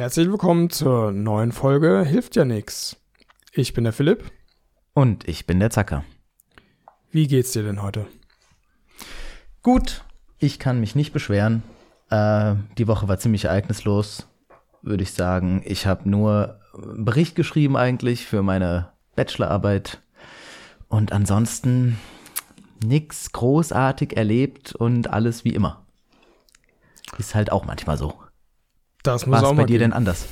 Herzlich willkommen zur neuen Folge Hilft ja nix. Ich bin der Philipp. Und ich bin der Zacker. Wie geht's dir denn heute? Gut, ich kann mich nicht beschweren. Äh, die Woche war ziemlich ereignislos, würde ich sagen. Ich habe nur einen Bericht geschrieben eigentlich für meine Bachelorarbeit. Und ansonsten nix großartig erlebt und alles wie immer. Ist halt auch manchmal so. Das muss Was auch bei mal dir gehen. denn anders?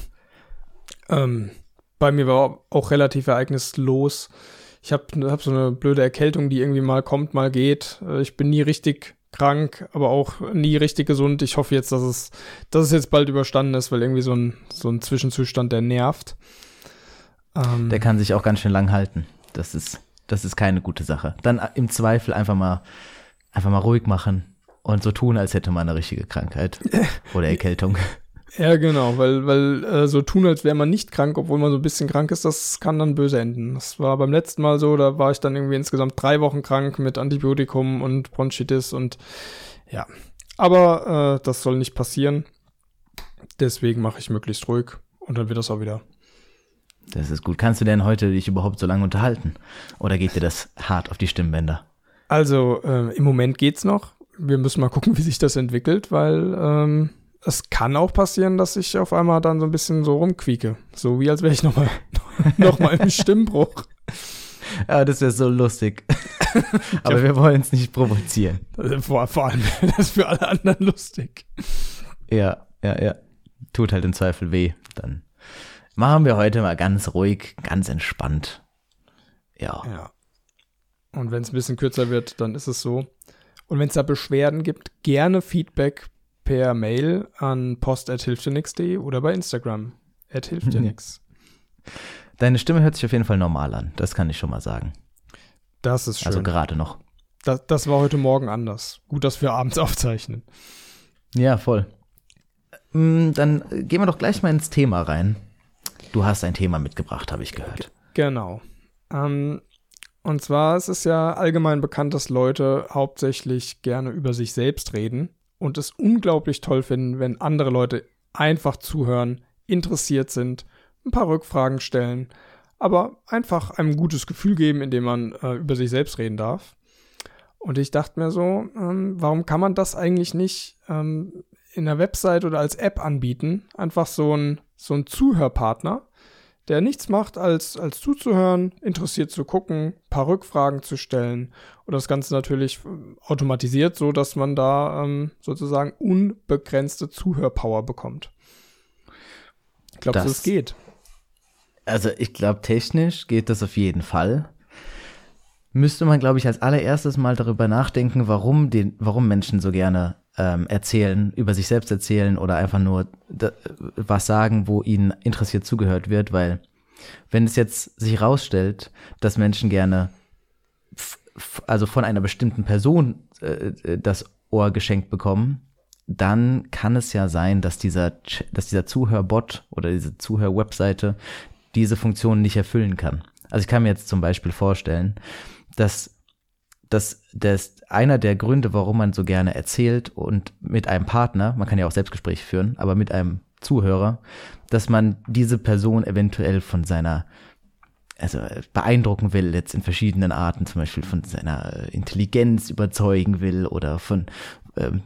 Ähm, bei mir war auch relativ ereignislos. Ich habe hab so eine blöde Erkältung, die irgendwie mal kommt, mal geht. Äh, Ich bin nie richtig krank, aber auch nie richtig gesund. Ich hoffe jetzt, dass es, dass es jetzt bald überstanden ist, weil irgendwie so ein, so ein Zwischenzustand, der nervt. Ähm, Der kann sich auch ganz schön lang halten. Das ist, das ist keine gute Sache. Dann im Zweifel einfach mal, einfach mal ruhig machen und so tun, als hätte man eine richtige Krankheit oder Erkältung. Ja, genau, weil, weil äh, so tun, als wäre man nicht krank, obwohl man so ein bisschen krank ist, das kann dann böse enden. Das war beim letzten Mal so, da war ich dann irgendwie insgesamt drei Wochen krank mit Antibiotikum und Bronchitis und ja. Aber äh, das soll nicht passieren. Deswegen mache ich möglichst ruhig und dann wird das auch wieder. Das ist gut. Kannst du denn heute dich überhaupt so lange unterhalten? Oder geht dir das hart auf die Stimmbänder? Also äh, im Moment geht's noch. Wir müssen mal gucken, wie sich das entwickelt, weil ähm, es kann auch passieren, dass ich auf einmal dann so ein bisschen so rumquieke. So wie als wäre ich nochmal noch mal im Stimmbruch. Ja, das wäre so lustig. Aber wir wollen es nicht provozieren. Also Vor, vor allem wäre das für alle anderen lustig. Ja, ja, ja. Tut halt im Zweifel weh. Dann machen wir heute mal ganz ruhig, ganz entspannt. Ja. Ja. Und wenn es ein bisschen kürzer wird, dann ist es so. Und wenn es da Beschwerden gibt, gerne Feedback per Mail an post.hilftdirnix.de oder bei Instagram. At hilftdirnix. Deine Stimme hört sich auf jeden Fall normal an. Das kann ich schon mal sagen. Das ist schön. Also gerade noch. das, das war heute Morgen anders. Gut, dass wir abends aufzeichnen. Ja, voll. Mm, Dann gehen wir doch gleich mal ins Thema rein. Du hast ein Thema mitgebracht, habe ich gehört. Genau. Ähm, und zwar es ist ja allgemein bekannt, dass Leute hauptsächlich gerne über sich selbst reden und es unglaublich toll finden, wenn andere Leute einfach zuhören, interessiert sind, ein paar Rückfragen stellen, aber einfach einem ein gutes Gefühl geben, indem man äh, über sich selbst reden darf. Und ich dachte mir so, ähm, warum kann man das eigentlich nicht ähm, in der Website oder als App anbieten? Einfach so ein, so ein Zuhörpartner, der nichts macht, als, als zuzuhören, interessiert zu gucken, paar Rückfragen zu stellen und das Ganze natürlich äh, automatisiert, so dass man da ähm, sozusagen unbegrenzte Zuhörpower bekommt. Ich glaube, Das- das geht. Also ich glaube, technisch geht das auf jeden Fall. Müsste man, glaube ich, als allererstes mal darüber nachdenken, warum, den, warum Menschen so gerne ähm, erzählen, über sich selbst erzählen oder einfach nur was sagen, wo ihnen interessiert zugehört wird, weil wenn es jetzt sich herausstellt, dass Menschen gerne also von einer bestimmten Person äh, äh, das Ohr geschenkt bekommen, dann kann es ja sein, dass dieser, dass dieser Zuhörbot oder diese Zuhörwebseite diese Funktion nicht erfüllen kann. Also ich kann mir jetzt zum Beispiel vorstellen, dass dass das einer der Gründe, warum man so gerne erzählt und mit einem Partner, man kann ja auch Selbstgespräche führen, aber mit einem Zuhörer, dass man diese Person eventuell von seiner also äh, beeindrucken will, jetzt in verschiedenen Arten, zum Beispiel von seiner äh, Intelligenz überzeugen will oder von, ähm,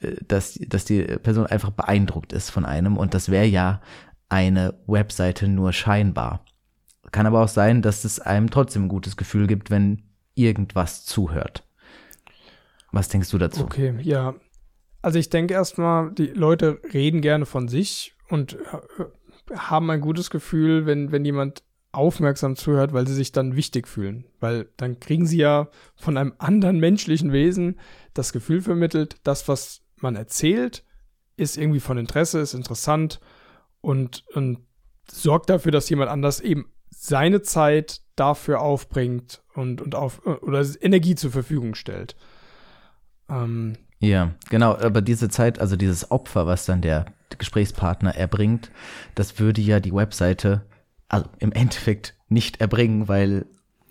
äh, dass, dass die Person einfach beeindruckt ist von einem und das wäre ja eine Webseite nur scheinbar. Kann aber auch sein, dass es einem trotzdem ein gutes Gefühl gibt, wenn irgendwas zuhört. Was denkst du dazu? Okay, ja. Also ich denke erstmal, die Leute reden gerne von sich und äh, haben ein gutes Gefühl, wenn, wenn jemand aufmerksam zuhört, weil sie sich dann wichtig fühlen. Weil dann kriegen sie ja von einem anderen menschlichen Wesen das Gefühl vermittelt, das, was man erzählt, ist irgendwie von Interesse, ist interessant und, und sorgt dafür, dass jemand anders eben seine Zeit dafür aufbringt und, und auf oder Energie zur Verfügung stellt. Ähm, Ja, genau, aber diese Zeit, also dieses Opfer, was dann der Gesprächspartner erbringt, das würde ja die Webseite, also im Endeffekt nicht erbringen, weil,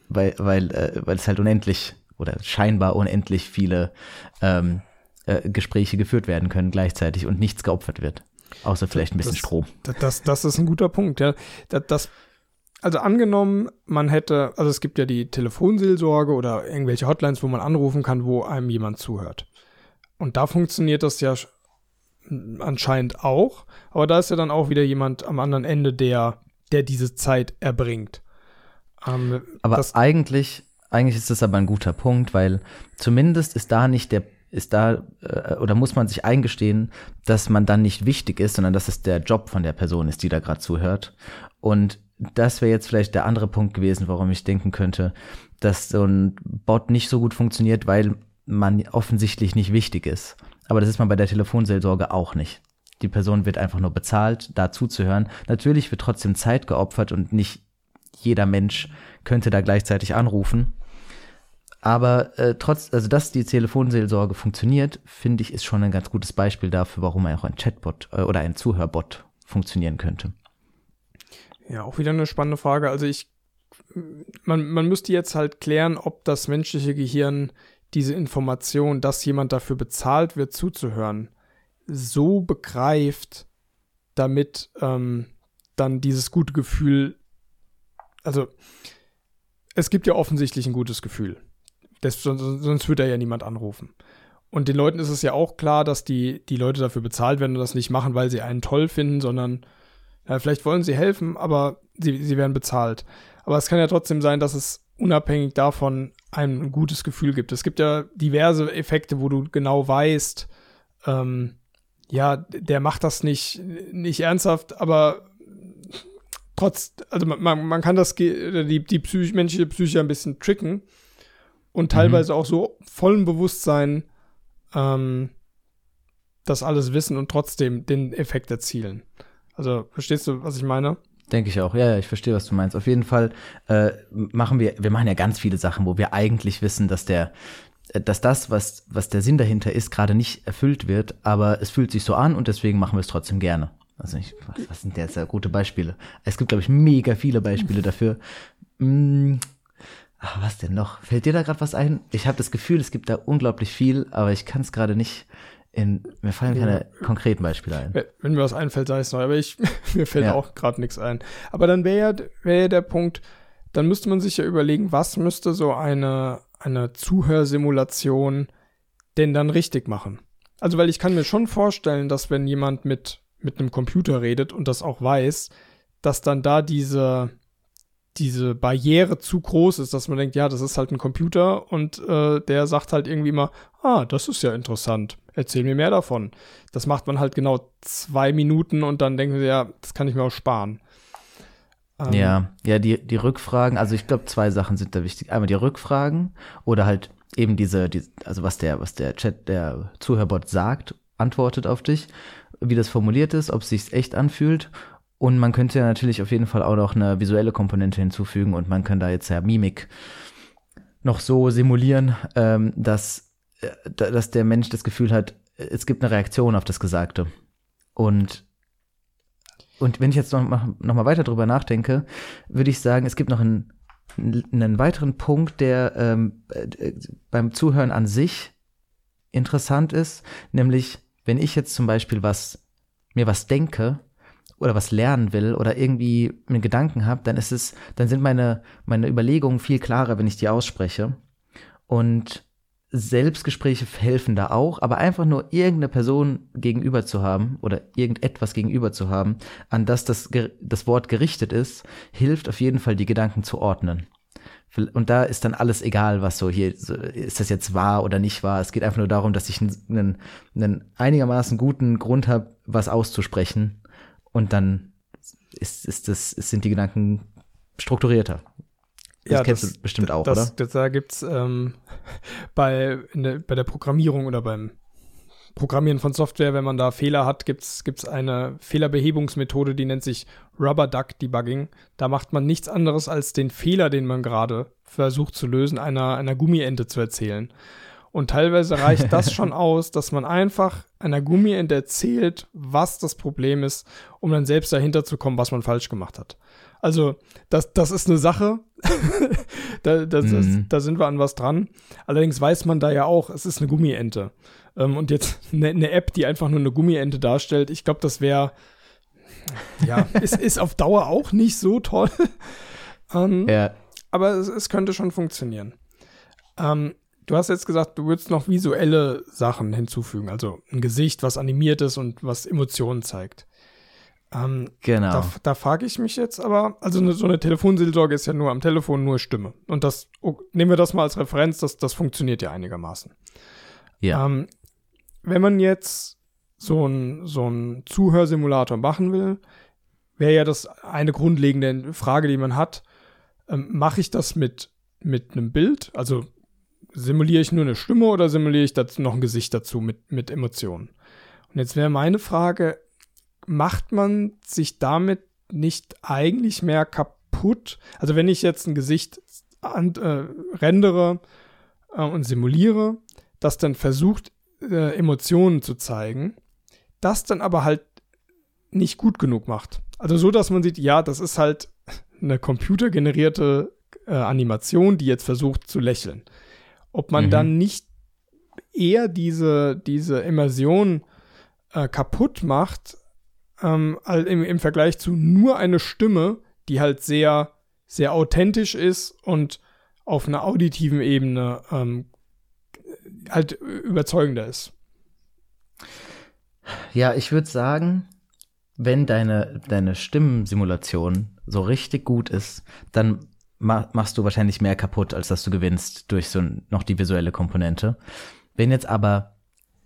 weil, weil, äh, weil es halt unendlich oder scheinbar unendlich viele ähm, äh, Gespräche geführt werden können gleichzeitig und nichts geopfert wird. Außer vielleicht ein bisschen das, Strom. Das, das ist ein guter Punkt, ja. Das, das, also angenommen, man hätte, also es gibt ja die Telefonseelsorge oder irgendwelche Hotlines, wo man anrufen kann, wo einem jemand zuhört. Und da funktioniert das ja anscheinend auch, aber da ist ja dann auch wieder jemand am anderen Ende, der, der diese Zeit erbringt. Ähm, aber eigentlich, eigentlich ist das aber ein guter Punkt, weil zumindest ist da nicht der ist da äh, oder muss man sich eingestehen, dass man dann nicht wichtig ist, sondern dass es der Job von der Person ist, die da gerade zuhört. Und das wäre jetzt vielleicht der andere Punkt gewesen, warum ich denken könnte, dass so ein Bot nicht so gut funktioniert, weil man offensichtlich nicht wichtig ist. Aber das ist man bei der Telefonseelsorge auch nicht. Die Person wird einfach nur bezahlt, da zuzuhören. Natürlich wird trotzdem Zeit geopfert und nicht jeder Mensch könnte da gleichzeitig anrufen. Aber äh, trotz, also dass die Telefonseelsorge funktioniert, finde ich, ist schon ein ganz gutes Beispiel dafür, warum auch ein Chatbot äh, oder ein Zuhörbot funktionieren könnte. Ja, auch wieder eine spannende Frage. Also ich, man, man müsste jetzt halt klären, ob das menschliche Gehirn diese Information, dass jemand dafür bezahlt wird, zuzuhören, so begreift, damit ähm, dann dieses gute Gefühl, also es gibt ja offensichtlich ein gutes Gefühl. Das, sonst würde er ja niemand anrufen. Und den Leuten ist es ja auch klar, dass die, die Leute dafür bezahlt werden und das nicht machen, weil sie einen toll finden, sondern ja, vielleicht wollen sie helfen, aber sie, sie werden bezahlt. Aber es kann ja trotzdem sein, dass es unabhängig davon ein gutes Gefühl gibt. Es gibt ja diverse Effekte, wo du genau weißt, ähm, ja, der macht das nicht, nicht ernsthaft, aber trotz, also man, man kann das, die, die Psych, menschliche Psyche ein bisschen tricken und teilweise mhm. auch so vollen Bewusstsein ähm, das alles wissen und trotzdem den Effekt erzielen. Also, verstehst du, was ich meine? Denke ich auch. Ja, ja, ich verstehe, was du meinst. Auf jeden Fall äh, machen wir, wir machen ja ganz viele Sachen, wo wir eigentlich wissen, dass der, äh, dass das, was, was der Sinn dahinter ist, gerade nicht erfüllt wird, aber es fühlt sich so an und deswegen machen wir es trotzdem gerne. Also ich, was, was sind jetzt gute Beispiele? Es gibt, glaube ich, mega viele Beispiele dafür. Hm, Ach, was denn noch? Fällt dir da gerade was ein? Ich habe das Gefühl, es gibt da unglaublich viel, aber ich kann es gerade nicht in. Mir fallen keine ja. konkreten Beispiele ein. Wenn mir was einfällt, sei es neu, aber ich, mir fällt ja. auch gerade nichts ein. Aber dann wäre ja, wär der Punkt, dann müsste man sich ja überlegen, was müsste so eine, eine Zuhörsimulation denn dann richtig machen? Also, weil ich kann mir schon vorstellen, dass wenn jemand mit, mit einem Computer redet und das auch weiß, dass dann da diese, diese Barriere zu groß ist, dass man denkt, ja, das ist halt ein Computer und äh, der sagt halt irgendwie immer, ah, das ist ja interessant, erzähl mir mehr davon. Das macht man halt genau zwei Minuten und dann denken sie, ja, das kann ich mir auch sparen. Ähm, ja, ja, die, die Rückfragen, also ich glaube, zwei Sachen sind da wichtig. Einmal die Rückfragen oder halt eben diese, die, also was der, was der Chat, der Zuhörbot sagt, antwortet auf dich, wie das formuliert ist, ob es sich echt anfühlt und man könnte ja natürlich auf jeden Fall auch noch eine visuelle Komponente hinzufügen und man kann da jetzt ja Mimik noch so simulieren, ähm, dass, äh, dass der Mensch das Gefühl hat, es gibt eine Reaktion auf das Gesagte. Und, und wenn ich jetzt noch mal, noch mal weiter drüber nachdenke, würde ich sagen, es gibt noch einen, einen weiteren Punkt, der ähm, äh, beim Zuhören an sich interessant ist, nämlich wenn ich jetzt zum Beispiel was mir was denke oder was lernen will oder irgendwie einen Gedanken habe, dann ist es, dann sind meine, meine Überlegungen viel klarer, wenn ich die ausspreche. Und Selbstgespräche helfen da auch, aber einfach nur irgendeine Person gegenüber zu haben oder irgendetwas gegenüber zu haben, an das das, das Wort gerichtet ist, hilft auf jeden Fall, die Gedanken zu ordnen. Und da ist dann alles egal, was so hier, ist das jetzt wahr oder nicht wahr. Es geht einfach nur darum, dass ich einen, einen einigermaßen guten Grund habe, was auszusprechen und dann ist, ist das, sind die Gedanken strukturierter. Das ja, kennst das, du bestimmt auch, das, oder? Das, da gibt's ähm, bei, der, bei der Programmierung oder beim Programmieren von Software, wenn man da Fehler hat, gibt's gibt's eine Fehlerbehebungsmethode, die nennt sich Rubber Duck Debugging. Da macht man nichts anderes als den Fehler, den man gerade versucht zu lösen, einer, einer Gummiente zu erzählen. Und teilweise reicht das schon aus, dass man einfach einer Gummiente erzählt, was das Problem ist, um dann selbst dahinter zu kommen, was man falsch gemacht hat. Also, das, das ist eine Sache. da, das, mhm. das, da sind wir an was dran. Allerdings weiß man da ja auch, es ist eine Gummiente. Ähm, und jetzt eine, eine App, die einfach nur eine Gummiente darstellt, ich glaube, das wäre, ja, ist, ist auf Dauer auch nicht so toll. ähm, ja. Aber es, es, könnte schon funktionieren. Ähm, du hast jetzt gesagt, du würdest noch visuelle Sachen hinzufügen, also ein Gesicht, was animiert ist und was Emotionen zeigt. Ähm, genau. Da, da frage ich mich jetzt aber, also eine, so eine Telefonseelsorge ist ja nur am Telefon nur Stimme. Und das, oh, nehmen wir das mal als Referenz, das, das funktioniert ja einigermaßen. Ja. Ähm, wenn man jetzt so ein, so ein Zuhörsimulator machen will, wäre ja das eine grundlegende Frage, die man hat. Ähm, Mache ich das mit, mit einem Bild? Also simuliere ich nur eine Stimme oder simuliere ich dazu noch ein Gesicht dazu mit, mit Emotionen? Und jetzt wäre meine Frage, macht man sich damit nicht eigentlich mehr kaputt? Also wenn ich jetzt ein Gesicht an, äh, rendere äh, und simuliere, das dann versucht, äh, Emotionen zu zeigen, das dann aber halt nicht gut genug macht. Also so, dass man sieht, ja, das ist halt eine computergenerierte äh, Animation, die jetzt versucht zu lächeln. Ob man mhm. dann nicht eher diese, diese Immersion äh, kaputt macht, ähm, im, im Vergleich zu nur eine Stimme, die halt sehr, sehr authentisch ist und auf einer auditiven Ebene ähm, halt überzeugender ist. Ja, ich würde sagen, wenn deine, deine Stimmensimulation so richtig gut ist, dann machst du wahrscheinlich mehr kaputt, als dass du gewinnst durch so noch die visuelle Komponente. Wenn jetzt aber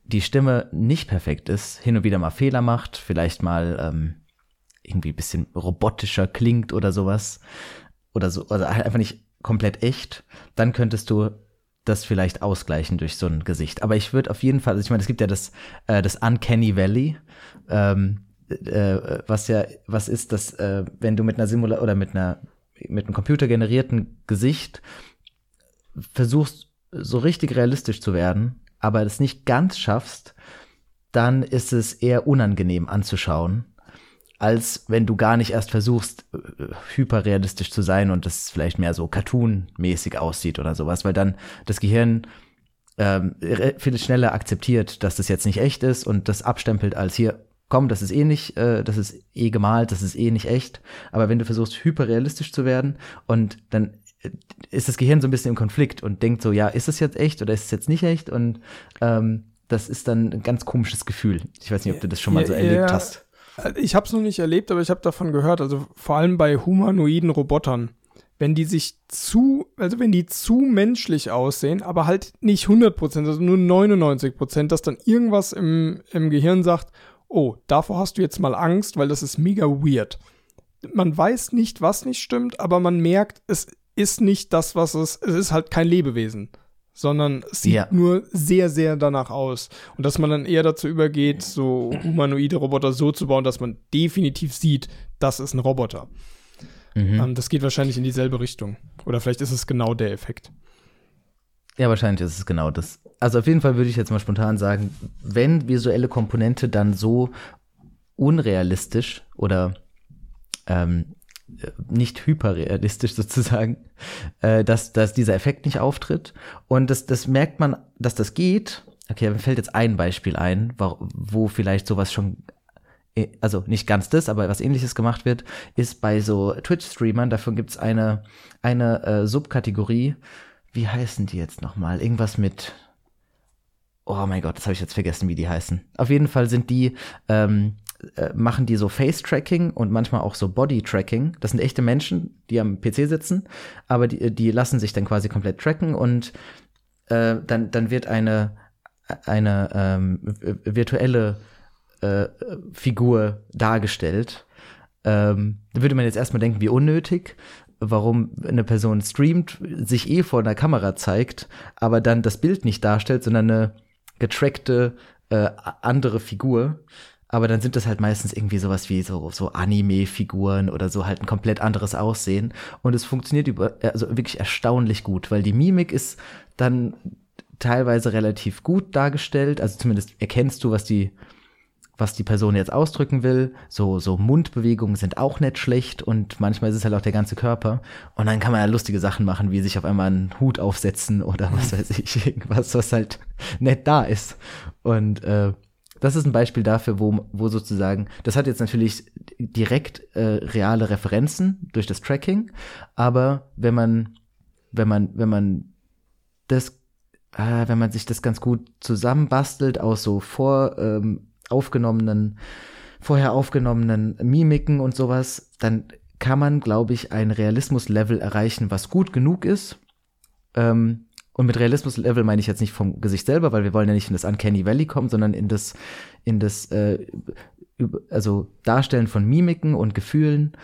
die Stimme nicht perfekt ist, hin und wieder mal Fehler macht, vielleicht mal ähm, irgendwie ein bisschen robotischer klingt oder sowas, oder so, oder halt einfach nicht komplett echt, dann könntest du das vielleicht ausgleichen durch so ein Gesicht. Aber ich würde auf jeden Fall, also ich meine, es gibt ja das, äh, das Uncanny Valley, ähm, äh, was ja, was ist das, äh, wenn du mit einer Simula oder mit einer, mit einem computergenerierten Gesicht versuchst, so richtig realistisch zu werden, aber es nicht ganz schaffst, dann ist es eher unangenehm anzuschauen als wenn du gar nicht erst versuchst, äh, hyperrealistisch zu sein und das vielleicht mehr so cartoon-mäßig aussieht oder sowas, weil dann das Gehirn ähm, viel schneller akzeptiert, dass das jetzt nicht echt ist und das abstempelt als hier, komm, das ist eh nicht, äh, das ist eh gemalt, das ist eh nicht echt. Aber wenn du versuchst, hyperrealistisch zu werden und dann äh, ist das Gehirn so ein bisschen im Konflikt und denkt so, ja, ist es jetzt echt oder ist es jetzt nicht echt? Und ähm, das ist dann ein ganz komisches Gefühl. Ich weiß nicht, ob du das schon mal so ja, erlebt hast. Ich habe es noch nicht erlebt, aber ich habe davon gehört, also vor allem bei humanoiden Robotern. Wenn die sich zu, also wenn die zu menschlich aussehen, aber halt nicht 100%, also nur 99%, dass dann irgendwas im, im Gehirn sagt, oh, davor hast du jetzt mal Angst, weil das ist mega weird. Man weiß nicht, was nicht stimmt, aber man merkt, es ist nicht das, was es, es ist halt kein Lebewesen sondern es sieht ja. nur sehr, sehr danach aus. Und dass man dann eher dazu übergeht, so humanoide Roboter so zu bauen, dass man definitiv sieht, das ist ein Roboter. Mhm. Ähm, das geht wahrscheinlich in dieselbe Richtung. Oder vielleicht ist es genau der Effekt. Ja, wahrscheinlich ist es genau das. Also auf jeden Fall würde ich jetzt mal spontan sagen, wenn visuelle Komponente dann so unrealistisch oder ähm, nicht hyperrealistisch sozusagen, äh, dass, dass dieser Effekt nicht auftritt. Und das, das merkt man, dass das geht. Okay, mir fällt jetzt ein Beispiel ein, wo, wo vielleicht sowas schon, äh, also nicht ganz das, aber was ähnliches gemacht wird, ist bei so Twitch-Streamern, dafür gibt's eine, eine äh, Subkategorie, wie heißen die jetzt nochmal? Irgendwas mit, oh mein Gott, das habe ich jetzt vergessen, wie die heißen. Auf jeden Fall sind die ähm, äh, machen die so Face-Tracking und manchmal auch so Body-Tracking. Das sind echte Menschen, die am PC sitzen, aber die, die lassen sich dann quasi komplett tracken und äh, dann, dann wird eine, eine ähm, virtuelle äh, Figur dargestellt. Ähm, da würde man jetzt erstmal denken, wie unnötig, warum eine Person streamt, sich eh vor einer Kamera zeigt, aber dann das Bild nicht darstellt, sondern eine getrackte äh, andere Figur aber dann sind das halt meistens irgendwie sowas wie so, so Anime-Figuren oder so halt ein komplett anderes Aussehen. Und es funktioniert über, also wirklich erstaunlich gut, weil die Mimik ist dann teilweise relativ gut dargestellt. Also zumindest erkennst du, was die, was die Person jetzt ausdrücken will. So, so Mundbewegungen sind auch nicht schlecht und manchmal ist es halt auch der ganze Körper. Und dann kann man ja lustige Sachen machen, wie sich auf einmal einen Hut aufsetzen oder was weiß ich, irgendwas, was halt nett da ist. Und äh, das ist ein Beispiel dafür, wo, wo sozusagen, das hat jetzt natürlich direkt äh, reale Referenzen durch das Tracking, aber wenn man, wenn man, wenn man das, äh, wenn man sich das ganz gut zusammenbastelt aus so vor ähm, aufgenommenen, vorher aufgenommenen Mimiken und sowas, dann kann man, glaube ich, ein Realismuslevel erreichen, was gut genug ist, ähm, und mit Realismus-Level meine ich jetzt nicht vom Gesicht selber, weil wir wollen ja nicht in das Uncanny Valley kommen, sondern in das, in das, äh, also Darstellen von Mimiken und Gefühlen.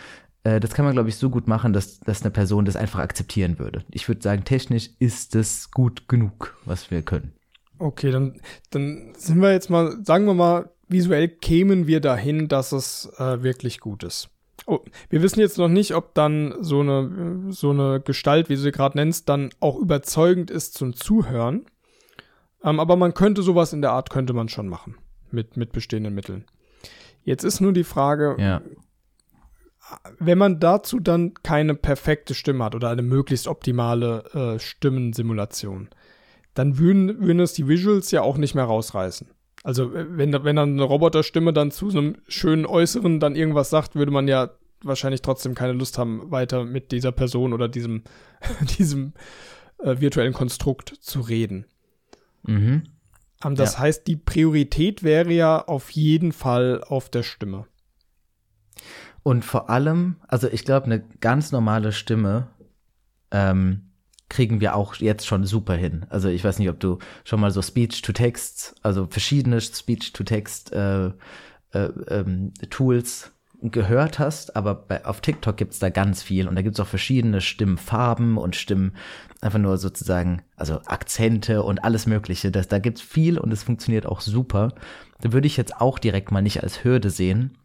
Äh, das kann man, glaube ich, so gut machen, dass, dass eine Person das einfach akzeptieren würde. Ich würde sagen, technisch ist es gut genug, was wir können. Okay, dann, dann sind wir jetzt mal, sagen wir mal, visuell kämen wir dahin, dass es äh, wirklich gut ist. Oh, wir wissen jetzt noch nicht, ob dann so eine, so eine Gestalt, wie du sie gerade nennst, dann auch überzeugend ist zum Zuhören. Ähm, aber man könnte sowas in der Art, könnte man schon machen. Mit, mit bestehenden Mitteln. Jetzt ist nur die Frage, ja. wenn man dazu dann keine perfekte Stimme hat oder eine möglichst optimale äh, Stimmensimulation, dann würden, würden es die Visuals ja auch nicht mehr rausreißen. Also wenn, wenn dann eine Roboterstimme dann zu so einem schönen Äußeren dann irgendwas sagt, würde man ja wahrscheinlich trotzdem keine Lust haben, weiter mit dieser Person oder diesem, diesem äh, virtuellen Konstrukt zu reden. Mhm. Um, ähm, das ja. heißt, die Priorität wäre ja auf jeden Fall auf der Stimme. Und vor allem, also ich glaube, eine ganz normale Stimme ähm, kriegen wir auch jetzt schon super hin. Also ich weiß nicht, ob du schon mal so Speech-to-Text, also verschiedene Speech-to-Text äh, äh, ähm, gehört hast, aber bei, auf TikTok gibt's da ganz viel und da gibt's auch verschiedene Stimmfarben und Stimmen, einfach nur sozusagen, also Akzente und alles Mögliche. Das, da gibt's viel und es funktioniert auch super. Da würde ich jetzt auch direkt mal nicht als Hürde sehen.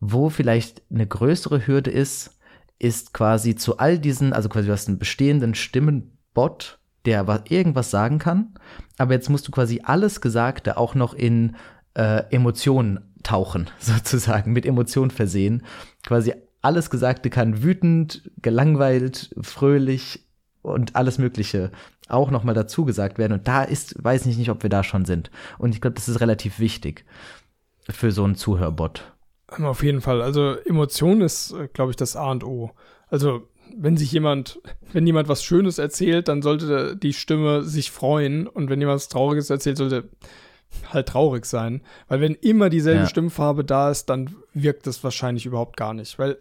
Wo vielleicht eine größere Hürde ist, ist quasi zu all diesen, also quasi du hast einen bestehenden Stimmenbot, der was, irgendwas sagen kann, aber jetzt musst du quasi alles Gesagte auch noch in äh, Emotionen tauchen, sozusagen, mit Emotionen versehen. Quasi alles Gesagte kann wütend, gelangweilt, fröhlich und alles Mögliche auch nochmal dazu gesagt werden. Und da ist, weiß ich nicht, ob wir da schon sind. Und ich glaube, das ist relativ wichtig für so einen Zuhörbot. Auf jeden Fall. Also Emotion ist, äh, glaube ich, das A und O. Also wenn sich jemand, wenn jemand was Schönes erzählt, dann sollte die Stimme sich freuen und wenn jemand was Trauriges erzählt, sollte halt traurig sein. Weil wenn immer dieselbe ja. Stimmfarbe da ist, dann wirkt es wahrscheinlich überhaupt gar nicht. Weil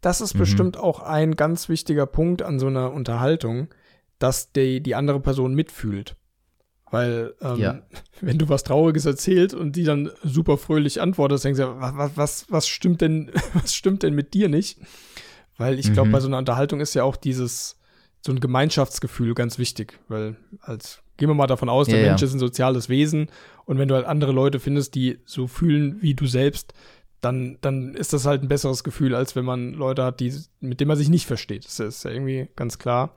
das ist mhm. bestimmt auch ein ganz wichtiger Punkt an so einer Unterhaltung, dass die, die andere Person mitfühlt. Weil, ähm, ja. wenn du was Trauriges erzählst und die dann super fröhlich antwortest, denkst du, was, was, was stimmt denn, was stimmt denn mit dir nicht? Weil ich glaube, mhm. bei so einer Unterhaltung ist ja auch dieses, so ein Gemeinschaftsgefühl ganz wichtig, weil als, gehen wir mal davon aus, der ja, Mensch ja. ist ein soziales Wesen und wenn du halt andere Leute findest, die so fühlen wie du selbst, dann, dann ist das halt ein besseres Gefühl, als wenn man Leute hat, die, mit denen man sich nicht versteht. Das ist ja irgendwie ganz klar.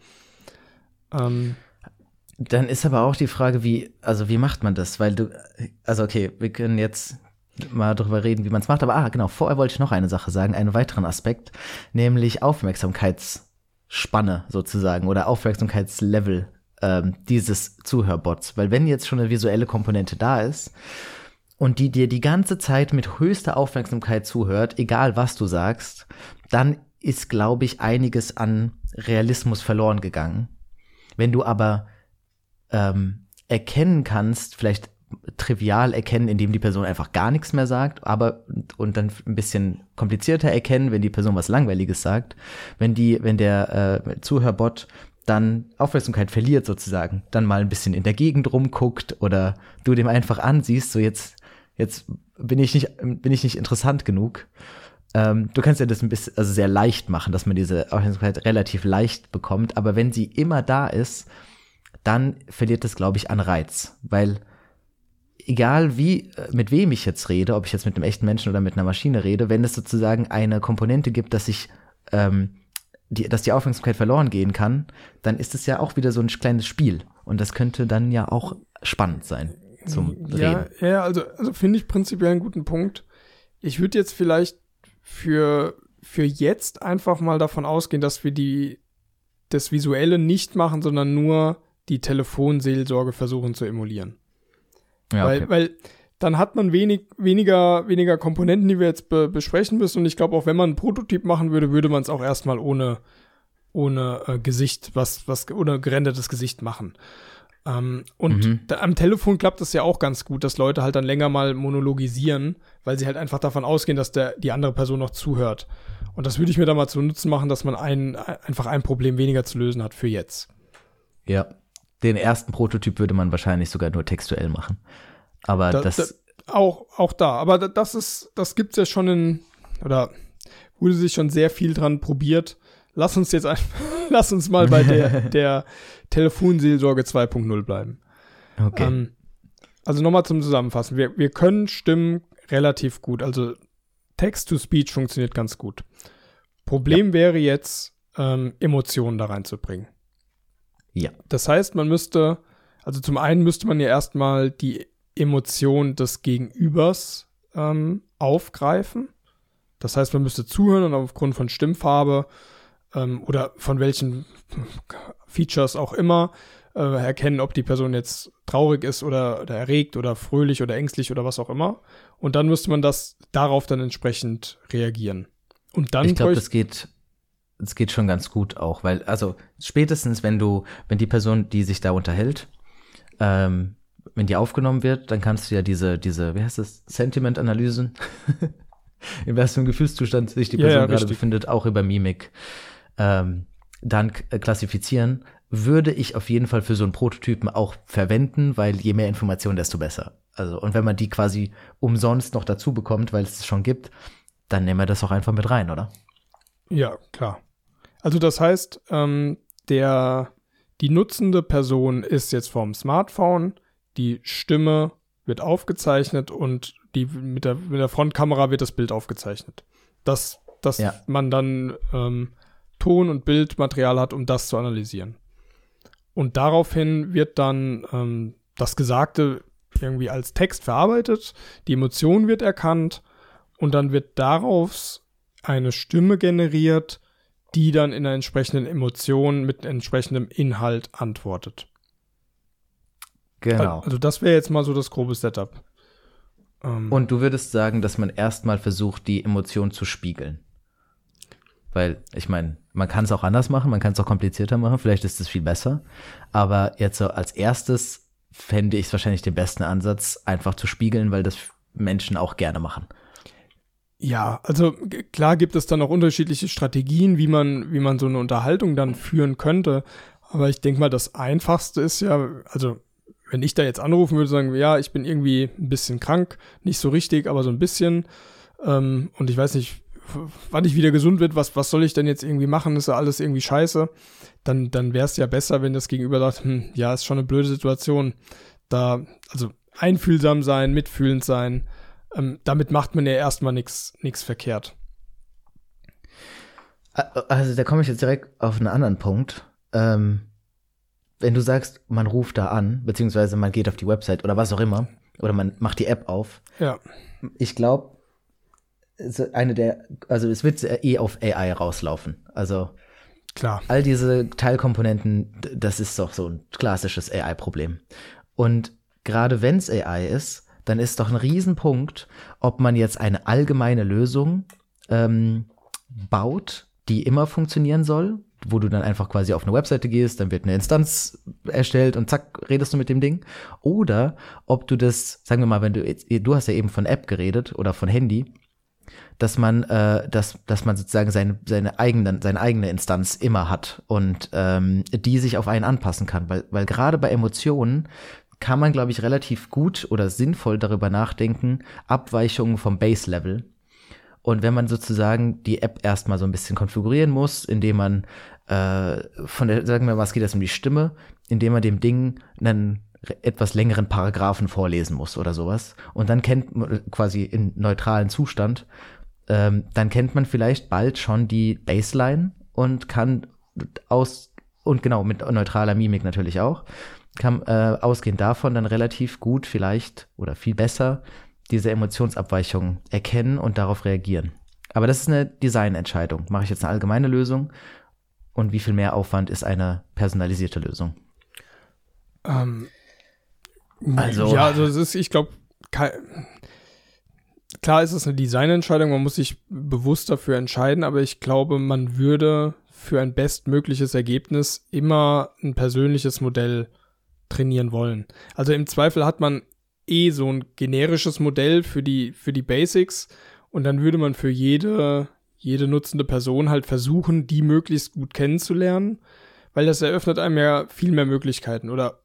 Ähm, dann ist aber auch die Frage, wie, also wie macht man das? Weil du, also okay, wir können jetzt mal darüber reden, wie man es macht, aber ah, genau, vorher wollte ich noch eine Sache sagen, einen weiteren Aspekt, nämlich Aufmerksamkeitsspanne sozusagen oder Aufmerksamkeitslevel ähm, dieses Zuhörbots. Weil wenn jetzt schon eine visuelle Komponente da ist und die dir die ganze Zeit mit höchster Aufmerksamkeit zuhört, egal was du sagst, dann ist, glaube ich, einiges an Realismus verloren gegangen. Wenn du aber ähm, erkennen kannst, vielleicht trivial erkennen, indem die Person einfach gar nichts mehr sagt, aber und dann ein bisschen komplizierter erkennen, wenn die Person was Langweiliges sagt, wenn die, wenn der äh, Zuhörbot dann Aufmerksamkeit verliert sozusagen, dann mal ein bisschen in der Gegend rumguckt oder du dem einfach ansiehst, so jetzt, jetzt bin ich nicht, bin ich nicht interessant genug. Ähm, du kannst ja das ein bisschen, also sehr leicht machen, dass man diese Aufmerksamkeit relativ leicht bekommt, aber wenn sie immer da ist, dann verliert es, glaube ich, an Reiz. Weil egal wie, äh, mit wem ich jetzt rede, ob ich jetzt mit einem echten Menschen oder mit einer Maschine rede, wenn es sozusagen eine Komponente gibt, dass ich ähm, die, dass die Aufmerksamkeit verloren gehen kann, dann ist es ja auch wieder so ein kleines Spiel. Und das könnte dann ja auch spannend sein zum ja, Reden. Ja, also, also finde ich prinzipiell einen guten Punkt. Ich würde jetzt vielleicht für, für jetzt einfach mal davon ausgehen, dass wir die, das Visuelle nicht machen, sondern nur die Telefonseelsorge versuchen zu emulieren. Ja, weil, okay. weil dann hat man wenig, weniger, weniger Komponenten, die wir jetzt be besprechen müssen. Und ich glaube, auch wenn man einen Prototyp machen würde, würde man es auch erstmal ohne, ohne äh, Gesicht, was, was, ohne gerendertes Gesicht machen. Ähm, und mhm. da, am Telefon klappt es ja auch ganz gut, dass Leute halt dann länger mal monologisieren, weil sie halt einfach davon ausgehen, dass der, die andere Person noch zuhört. Und das würde ich mir da mal zu Nutzen machen, dass man ein, einfach ein Problem weniger zu lösen hat für jetzt. Ja, den ersten Prototyp würde man wahrscheinlich sogar nur textuell machen. Aber da, das. Da, auch, auch da. Aber das ist, das gibt's ja schon in, oder wurde sich schon sehr viel dran probiert. Lass uns jetzt einfach, lass uns mal bei der, der Telefonseelsorge 2.0 bleiben. Okay. Ähm, also nochmal zum Zusammenfassen. Wir, wir können Stimmen relativ gut. Also Text-to-Speech funktioniert ganz gut. Problem ja. wäre jetzt, ähm, Emotionen da reinzubringen. Ja. Das heißt, man müsste, also zum einen müsste man ja erstmal die Emotion des Gegenübers ähm, aufgreifen. Das heißt, man müsste zuhören und aufgrund von Stimmfarbe ähm, oder von welchen Features auch immer äh, erkennen, ob die Person jetzt traurig ist oder, oder erregt oder fröhlich oder ängstlich oder was auch immer. Und dann müsste man das darauf dann entsprechend reagieren. Und dann ich glaube, das geht es geht schon ganz gut auch, weil, also spätestens, wenn du, wenn die Person, die sich da unterhält, ähm, wenn die aufgenommen wird, dann kannst du ja diese, diese, wie heißt das, Sentiment-Analysen, in einem Gefühlszustand sich die Person ja, ja, gerade befindet, auch über Mimik, ähm, dann äh, klassifizieren, würde ich auf jeden Fall für so einen Prototypen auch verwenden, weil je mehr Informationen, desto besser. Also, und wenn man die quasi umsonst noch dazu bekommt, weil es es schon gibt, dann nehmen wir das auch einfach mit rein, oder? Ja, klar. Also das heißt, ähm, der, die nutzende Person ist jetzt vorm Smartphone, die Stimme wird aufgezeichnet und die, mit, der, mit der Frontkamera wird das Bild aufgezeichnet. Dass, dass ja. man dann ähm, Ton- und Bildmaterial hat, um das zu analysieren. Und daraufhin wird dann ähm, das Gesagte irgendwie als Text verarbeitet, die Emotion wird erkannt und dann wird daraus eine Stimme generiert, die dann in einer entsprechenden Emotion mit entsprechendem Inhalt antwortet. Genau. Also das wäre jetzt mal so das grobe Setup. Ähm, Und du würdest sagen, dass man erstmal versucht, die Emotion zu spiegeln. Weil, ich meine, man kann es auch anders machen, man kann es auch komplizierter machen, vielleicht ist es viel besser. Aber jetzt so als erstes fände ich es wahrscheinlich den besten Ansatz, einfach zu spiegeln, weil das Menschen auch gerne machen. Ja, also klar gibt es dann auch unterschiedliche Strategien, wie man, wie man so eine Unterhaltung dann führen könnte. Aber ich denke mal, das Einfachste ist ja, also wenn ich da jetzt anrufen würde, sagen, ja, ich bin irgendwie ein bisschen krank, nicht so richtig, aber so ein bisschen. Ähm, und ich weiß nicht, wann ich wieder gesund wird, was, was soll ich denn jetzt irgendwie machen? Ist ja alles irgendwie scheiße. Dann, dann wäre es ja besser, wenn das Gegenüber sagt, hm, ja, ist schon eine blöde Situation. Da, also einfühlsam sein, mitfühlend sein ähm, damit macht man ja erstmal nichts verkehrt. Also da komme ich jetzt direkt auf einen anderen Punkt. Ähm, wenn du sagst, man ruft da an, beziehungsweise man geht auf die Website oder was auch immer, oder man macht die App auf. Ja. Ich glaube, eine der, also es wird eh auf AI rauslaufen. Also klar. All diese Teilkomponenten, das ist doch so ein klassisches AI-Problem. Und gerade wenn es AI ist, dann ist doch ein Riesenpunkt, ob man jetzt eine allgemeine Lösung ähm, baut, die immer funktionieren soll, wo du dann einfach quasi auf eine Webseite gehst, dann wird eine Instanz erstellt und zack, redest du mit dem Ding. Oder ob du das, sagen wir mal, wenn du du hast ja eben von App geredet oder von Handy, dass man, äh, dass, dass man sozusagen seine, seine, eigene, seine eigene Instanz immer hat und ähm, die sich auf einen anpassen kann. Weil, weil gerade bei Emotionen kann man, glaube ich, relativ gut oder sinnvoll darüber nachdenken, Abweichungen vom Base-Level. Und wenn man sozusagen die App erstmal so ein bisschen konfigurieren muss, indem man äh, von der, sagen wir mal, was geht das um die Stimme, indem man dem Ding einen etwas längeren Paragraphen vorlesen muss oder sowas. Und dann kennt man quasi in neutralen Zustand, ähm, dann kennt man vielleicht bald schon die Baseline und kann aus, und genau, mit neutraler Mimik natürlich auch, kann äh, ausgehend davon dann relativ gut vielleicht oder viel besser diese Emotionsabweichung erkennen und darauf reagieren. Aber das ist eine Designentscheidung. Mache ich jetzt eine allgemeine Lösung und wie viel mehr Aufwand ist eine personalisierte Lösung? Ähm, also ja, also es ist, ich glaube, klar ist es eine Designentscheidung, man muss sich bewusst dafür entscheiden, aber ich glaube, man würde für ein bestmögliches Ergebnis immer ein persönliches Modell trainieren wollen. Also im Zweifel hat man eh so ein generisches Modell für die, für die Basics und dann würde man für jede, jede nutzende Person halt versuchen, die möglichst gut kennenzulernen, weil das eröffnet einem ja viel mehr Möglichkeiten oder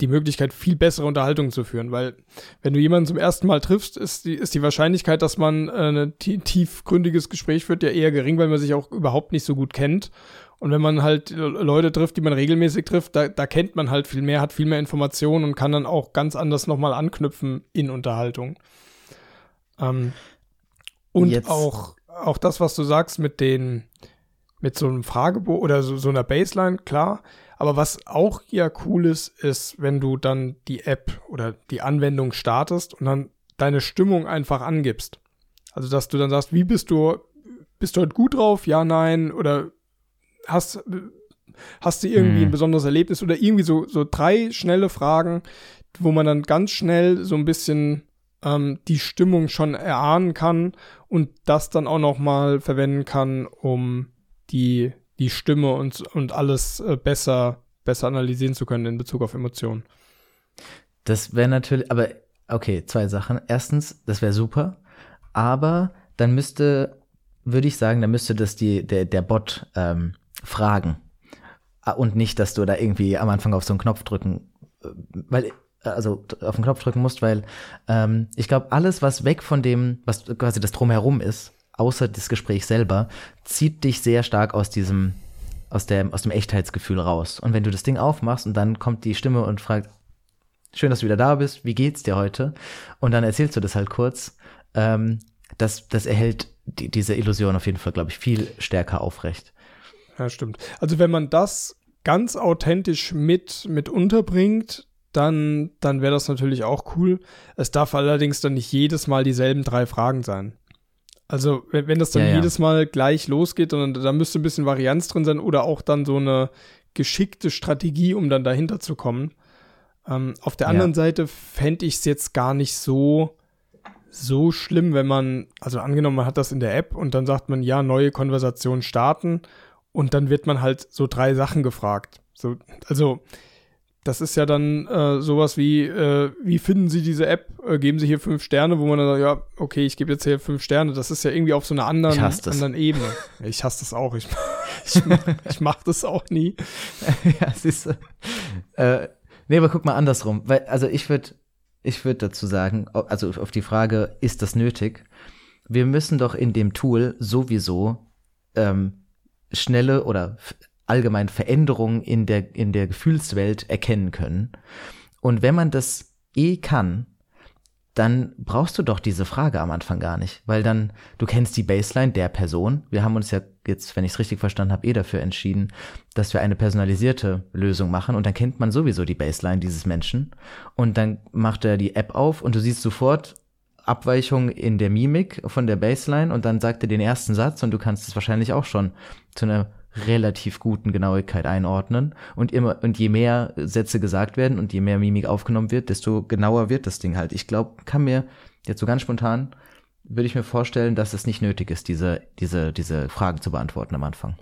die Möglichkeit, viel bessere Unterhaltung zu führen, weil wenn du jemanden zum ersten Mal triffst, ist die, ist die Wahrscheinlichkeit, dass man äh, ein tiefgründiges Gespräch führt, ja eher gering, weil man sich auch überhaupt nicht so gut kennt. Und wenn man halt Leute trifft, die man regelmäßig trifft, da, da kennt man halt viel mehr, hat viel mehr Informationen und kann dann auch ganz anders nochmal anknüpfen in Unterhaltung. Ähm, und Jetzt. auch, auch das, was du sagst mit den, mit so einem Fragebogen oder so, so einer Baseline, klar. Aber was auch ja cool ist, ist, wenn du dann die App oder die Anwendung startest und dann deine Stimmung einfach angibst. Also, dass du dann sagst, wie bist du, bist du heute gut drauf? Ja, nein, oder hast, hast du irgendwie hm. ein besonderes Erlebnis oder irgendwie so, so drei schnelle Fragen, wo man dann ganz schnell so ein bisschen ähm, die Stimmung schon erahnen kann und das dann auch noch mal verwenden kann, um die, die Stimme und, und alles äh, besser, besser analysieren zu können in Bezug auf Emotionen. Das wäre natürlich, aber okay, zwei Sachen. Erstens, das wäre super, aber dann müsste, würde ich sagen, dann müsste das die, der, der Bot ähm, fragen. Ah, und nicht, dass du da irgendwie am Anfang auf so einen Knopf drücken, äh, weil, also auf den Knopf drücken musst, weil ähm, ich glaube, alles, was weg von dem, was quasi das drumherum ist, außer das Gespräch selber, zieht dich sehr stark aus diesem, aus dem, aus dem Echtheitsgefühl raus. Und wenn du das Ding aufmachst und dann kommt die Stimme und fragt, schön, dass du wieder da bist, wie geht's dir heute? Und dann erzählst du das halt kurz, ähm, das, das erhält die, diese Illusion auf jeden Fall, glaube ich, viel stärker aufrecht. Ja, stimmt. Also wenn man das ganz authentisch mit, mit unterbringt, dann, dann wäre das natürlich auch cool. Es darf allerdings dann nicht jedes Mal dieselben drei Fragen sein. Also, wenn, wenn das dann ja, ja. jedes Mal gleich losgeht, dann, dann müsste ein bisschen Varianz drin sein oder auch dann so eine geschickte Strategie, um dann dahinter zu kommen. Ähm, auf der anderen ja. Seite fände ich es jetzt gar nicht so, so schlimm, wenn man, also angenommen, man hat das in der App und dann sagt man, ja, neue Konversation starten und dann wird man halt so drei Sachen gefragt. So, also, das ist ja dann äh, sowas wie, äh, wie finden Sie diese App? Äh, geben Sie hier fünf Sterne, wo man dann sagt, ja, okay, ich gebe jetzt hier fünf Sterne. Das ist ja irgendwie auf so einer anderen, anderen Ebene. Ich hasse das auch. Ich, ich, ich mach das auch nie. ja, siehst du. Äh, nee, aber guck mal andersrum. Weil, also ich würde ich würd dazu sagen, also auf die Frage, ist das nötig? Wir müssen doch in dem Tool sowieso ähm, schnelle oder allgemein Veränderungen in der, in der Gefühlswelt erkennen können. Und wenn man das eh kann, dann brauchst du doch diese Frage am Anfang gar nicht, weil dann du kennst die Baseline der Person. Wir haben uns ja jetzt, wenn ich es richtig verstanden habe, eh dafür entschieden, dass wir eine personalisierte Lösung machen und dann kennt man sowieso die Baseline dieses Menschen und dann macht er die App auf und du siehst sofort, Abweichung in der Mimik von der Baseline und dann sagt er den ersten Satz und du kannst es wahrscheinlich auch schon zu einer relativ guten Genauigkeit einordnen und immer und je mehr Sätze gesagt werden und je mehr Mimik aufgenommen wird, desto genauer wird das Ding halt. Ich glaube, kann mir jetzt so ganz spontan würde ich mir vorstellen, dass es nicht nötig ist, diese diese diese Fragen zu beantworten am Anfang.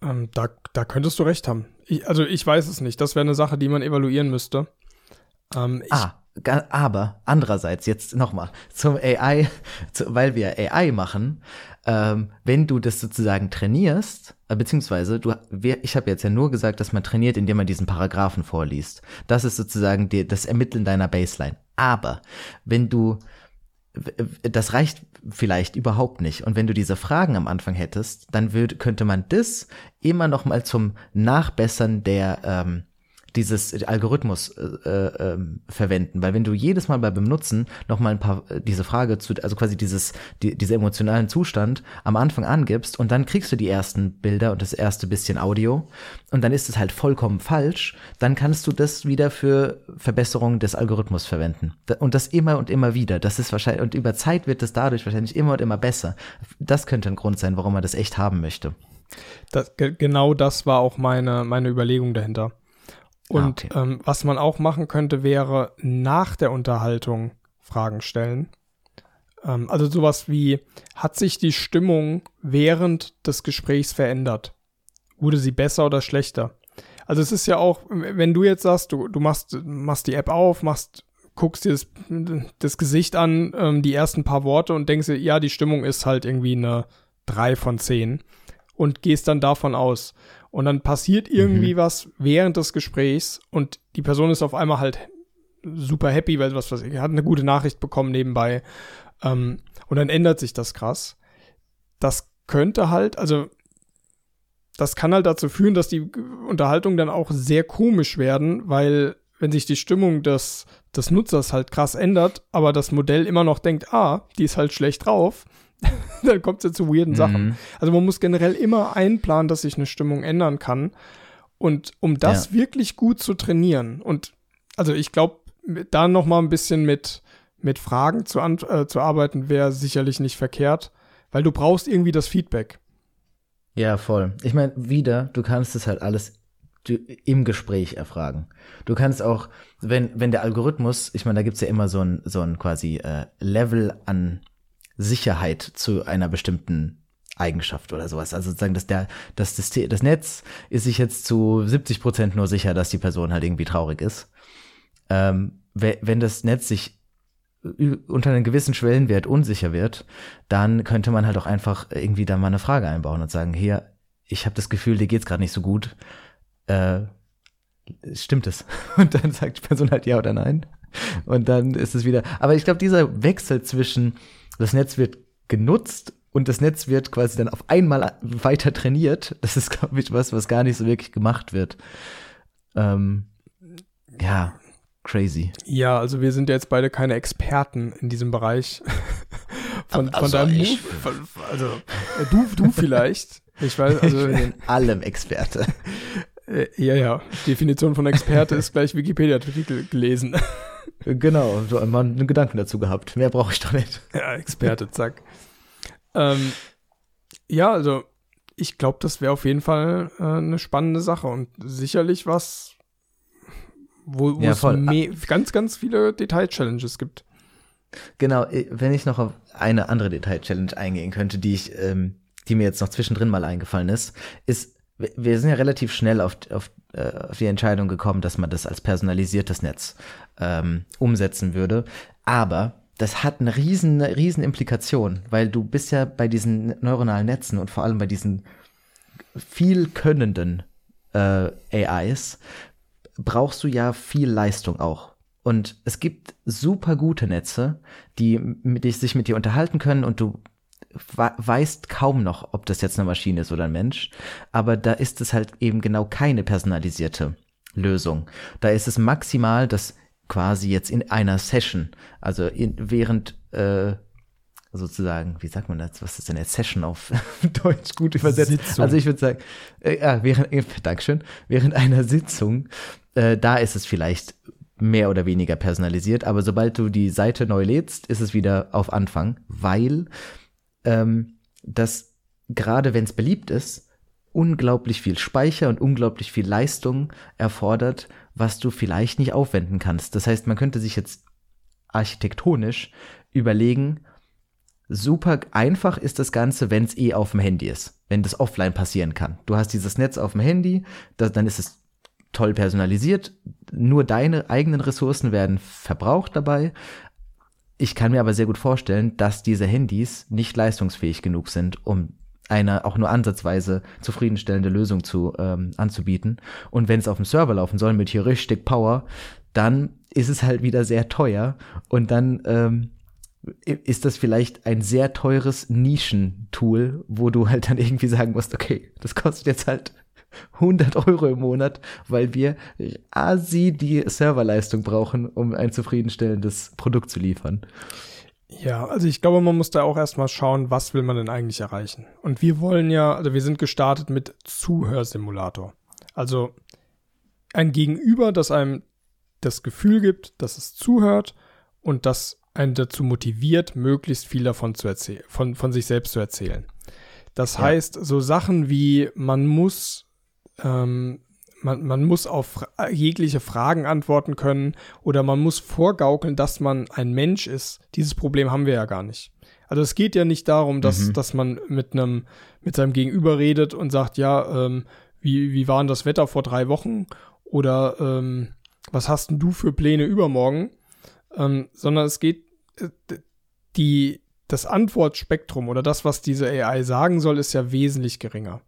Ähm, da da könntest du recht haben. Ich, also ich weiß es nicht. Das wäre eine Sache, die man evaluieren müsste. Ähm, ah, aber andererseits jetzt nochmal zum AI, zu, weil wir AI machen, ähm, wenn du das sozusagen trainierst, äh, beziehungsweise du, wir, ich habe jetzt ja nur gesagt, dass man trainiert, indem man diesen Paragraphen vorliest. Das ist sozusagen die, das Ermitteln deiner Baseline. Aber wenn du das reicht vielleicht überhaupt nicht. Und wenn du diese Fragen am Anfang hättest, dann würd, könnte man das immer noch mal zum Nachbessern der ähm, dieses Algorithmus äh, äh, verwenden, weil wenn du jedes Mal beim Benutzen noch mal ein paar äh, diese Frage zu, also quasi dieses die, dieser emotionalen Zustand am Anfang angibst und dann kriegst du die ersten Bilder und das erste bisschen Audio und dann ist es halt vollkommen falsch, dann kannst du das wieder für Verbesserung des Algorithmus verwenden und das immer und immer wieder. Das ist wahrscheinlich und über Zeit wird es dadurch wahrscheinlich immer und immer besser. Das könnte ein Grund sein, warum man das echt haben möchte. Das, genau das war auch meine, meine Überlegung dahinter. Und ah, okay. ähm, was man auch machen könnte, wäre nach der Unterhaltung Fragen stellen. Ähm, also sowas wie, hat sich die Stimmung während des Gesprächs verändert? Wurde sie besser oder schlechter? Also es ist ja auch, wenn du jetzt sagst, du, du machst, machst die App auf, machst, guckst dir das, das Gesicht an, ähm, die ersten paar Worte und denkst dir, ja, die Stimmung ist halt irgendwie eine 3 von 10 und gehst dann davon aus. Und dann passiert irgendwie mhm. was während des Gesprächs und die Person ist auf einmal halt super happy, weil was weiß ich, hat eine gute Nachricht bekommen nebenbei. Ähm, und dann ändert sich das krass. Das könnte halt, also das kann halt dazu führen, dass die Unterhaltungen dann auch sehr komisch werden, weil wenn sich die Stimmung des, des Nutzers halt krass ändert, aber das Modell immer noch denkt, ah, die ist halt schlecht drauf, dann kommt es ja zu weirden mhm. Sachen. Also man muss generell immer einplanen, dass sich eine Stimmung ändern kann. Und um das ja. wirklich gut zu trainieren und also ich glaube, da noch mal ein bisschen mit, mit Fragen zu, äh, zu arbeiten, wäre sicherlich nicht verkehrt, weil du brauchst irgendwie das Feedback. Ja, voll. Ich meine, wieder, du kannst es halt alles im Gespräch erfragen. Du kannst auch, wenn, wenn der Algorithmus, ich meine, da gibt's ja immer so ein, so ein quasi äh, Level an Sicherheit zu einer bestimmten Eigenschaft oder sowas. Also sozusagen, dass der, das, das Netz ist sich jetzt zu 70 Prozent nur sicher, dass die Person halt irgendwie traurig ist. Ähm, wenn das Netz sich unter einem gewissen Schwellenwert unsicher wird, dann könnte man halt auch einfach irgendwie da mal eine Frage einbauen und sagen, hier, ich habe das Gefühl, dir geht's gerade nicht so gut. Äh, stimmt es? Und dann sagt die Person halt ja oder nein. Und dann ist es wieder. Aber ich glaube, dieser Wechsel zwischen das Netz wird genutzt und das Netz wird quasi dann auf einmal weiter trainiert. Das ist, glaube ich, was, was gar nicht so wirklich gemacht wird. Ähm, ja, crazy. Ja, also wir sind ja jetzt beide keine Experten in diesem Bereich. von, also von deinem ich, von, also äh, du, du vielleicht. Ich weiß, also ich bin in allem Experte. Äh, ja, ja. Definition von Experte ist gleich Wikipedia-Artikel gelesen. Genau, so mal einen Gedanken dazu gehabt. Mehr brauche ich damit. Ja, Experte, zack. ähm, ja, also ich glaube, das wäre auf jeden Fall äh, eine spannende Sache und sicherlich was, wo, wo ja, es ganz, ganz viele Detail-Challenges gibt. Genau, äh, wenn ich noch auf eine andere Detail-Challenge eingehen könnte, die ich, ähm, die mir jetzt noch zwischendrin mal eingefallen ist, ist, wir sind ja relativ schnell auf, auf, äh, auf die Entscheidung gekommen, dass man das als personalisiertes Netz ähm, umsetzen würde. Aber das hat eine riesen, riesen Implikation, weil du bist ja bei diesen neuronalen Netzen und vor allem bei diesen viel könnenden äh, AIs, brauchst du ja viel Leistung auch. Und es gibt super gute Netze, die mit, die sich mit dir unterhalten können und du weißt kaum noch, ob das jetzt eine Maschine ist oder ein Mensch. Aber da ist es halt eben genau keine personalisierte Lösung. Da ist es maximal, dass quasi jetzt in einer Session, also in, während äh, sozusagen, wie sagt man das? Was ist denn eine Session auf Deutsch gut übersetzt? Sitzung. Also ich würde sagen, äh, ja, während, äh, Dankeschön, während einer Sitzung, äh, da ist es vielleicht mehr oder weniger personalisiert, aber sobald du die Seite neu lädst, ist es wieder auf Anfang, weil ähm, das gerade wenn es beliebt ist, unglaublich viel Speicher und unglaublich viel Leistung erfordert, was du vielleicht nicht aufwenden kannst. Das heißt, man könnte sich jetzt architektonisch überlegen, super einfach ist das Ganze, wenn es eh auf dem Handy ist, wenn das offline passieren kann. Du hast dieses Netz auf dem Handy, das, dann ist es toll personalisiert, nur deine eigenen Ressourcen werden verbraucht dabei. Ich kann mir aber sehr gut vorstellen, dass diese Handys nicht leistungsfähig genug sind, um eine auch nur ansatzweise zufriedenstellende Lösung zu ähm, anzubieten. Und wenn es auf dem Server laufen soll mit hier richtig Power, dann ist es halt wieder sehr teuer und dann ähm, ist das vielleicht ein sehr teures Nischentool, wo du halt dann irgendwie sagen musst, okay, das kostet jetzt halt 100 Euro im Monat, weil wir asi die Serverleistung brauchen, um ein zufriedenstellendes Produkt zu liefern. Ja, also ich glaube, man muss da auch erstmal schauen, was will man denn eigentlich erreichen. Und wir wollen ja, also wir sind gestartet mit Zuhörsimulator. Also ein Gegenüber, das einem das Gefühl gibt, dass es zuhört und das einen dazu motiviert, möglichst viel davon zu erzählen, von, von sich selbst zu erzählen. Das ja. heißt, so Sachen wie man muss, ähm, man, man muss auf jegliche Fragen antworten können oder man muss vorgaukeln, dass man ein Mensch ist. Dieses Problem haben wir ja gar nicht. Also es geht ja nicht darum, dass, mhm. dass man mit einem, mit seinem Gegenüber redet und sagt, ja, ähm, wie, wie war denn das Wetter vor drei Wochen? Oder ähm, was hast denn du für Pläne übermorgen? Ähm, sondern es geht, äh, die, das Antwortspektrum oder das, was diese AI sagen soll, ist ja wesentlich geringer.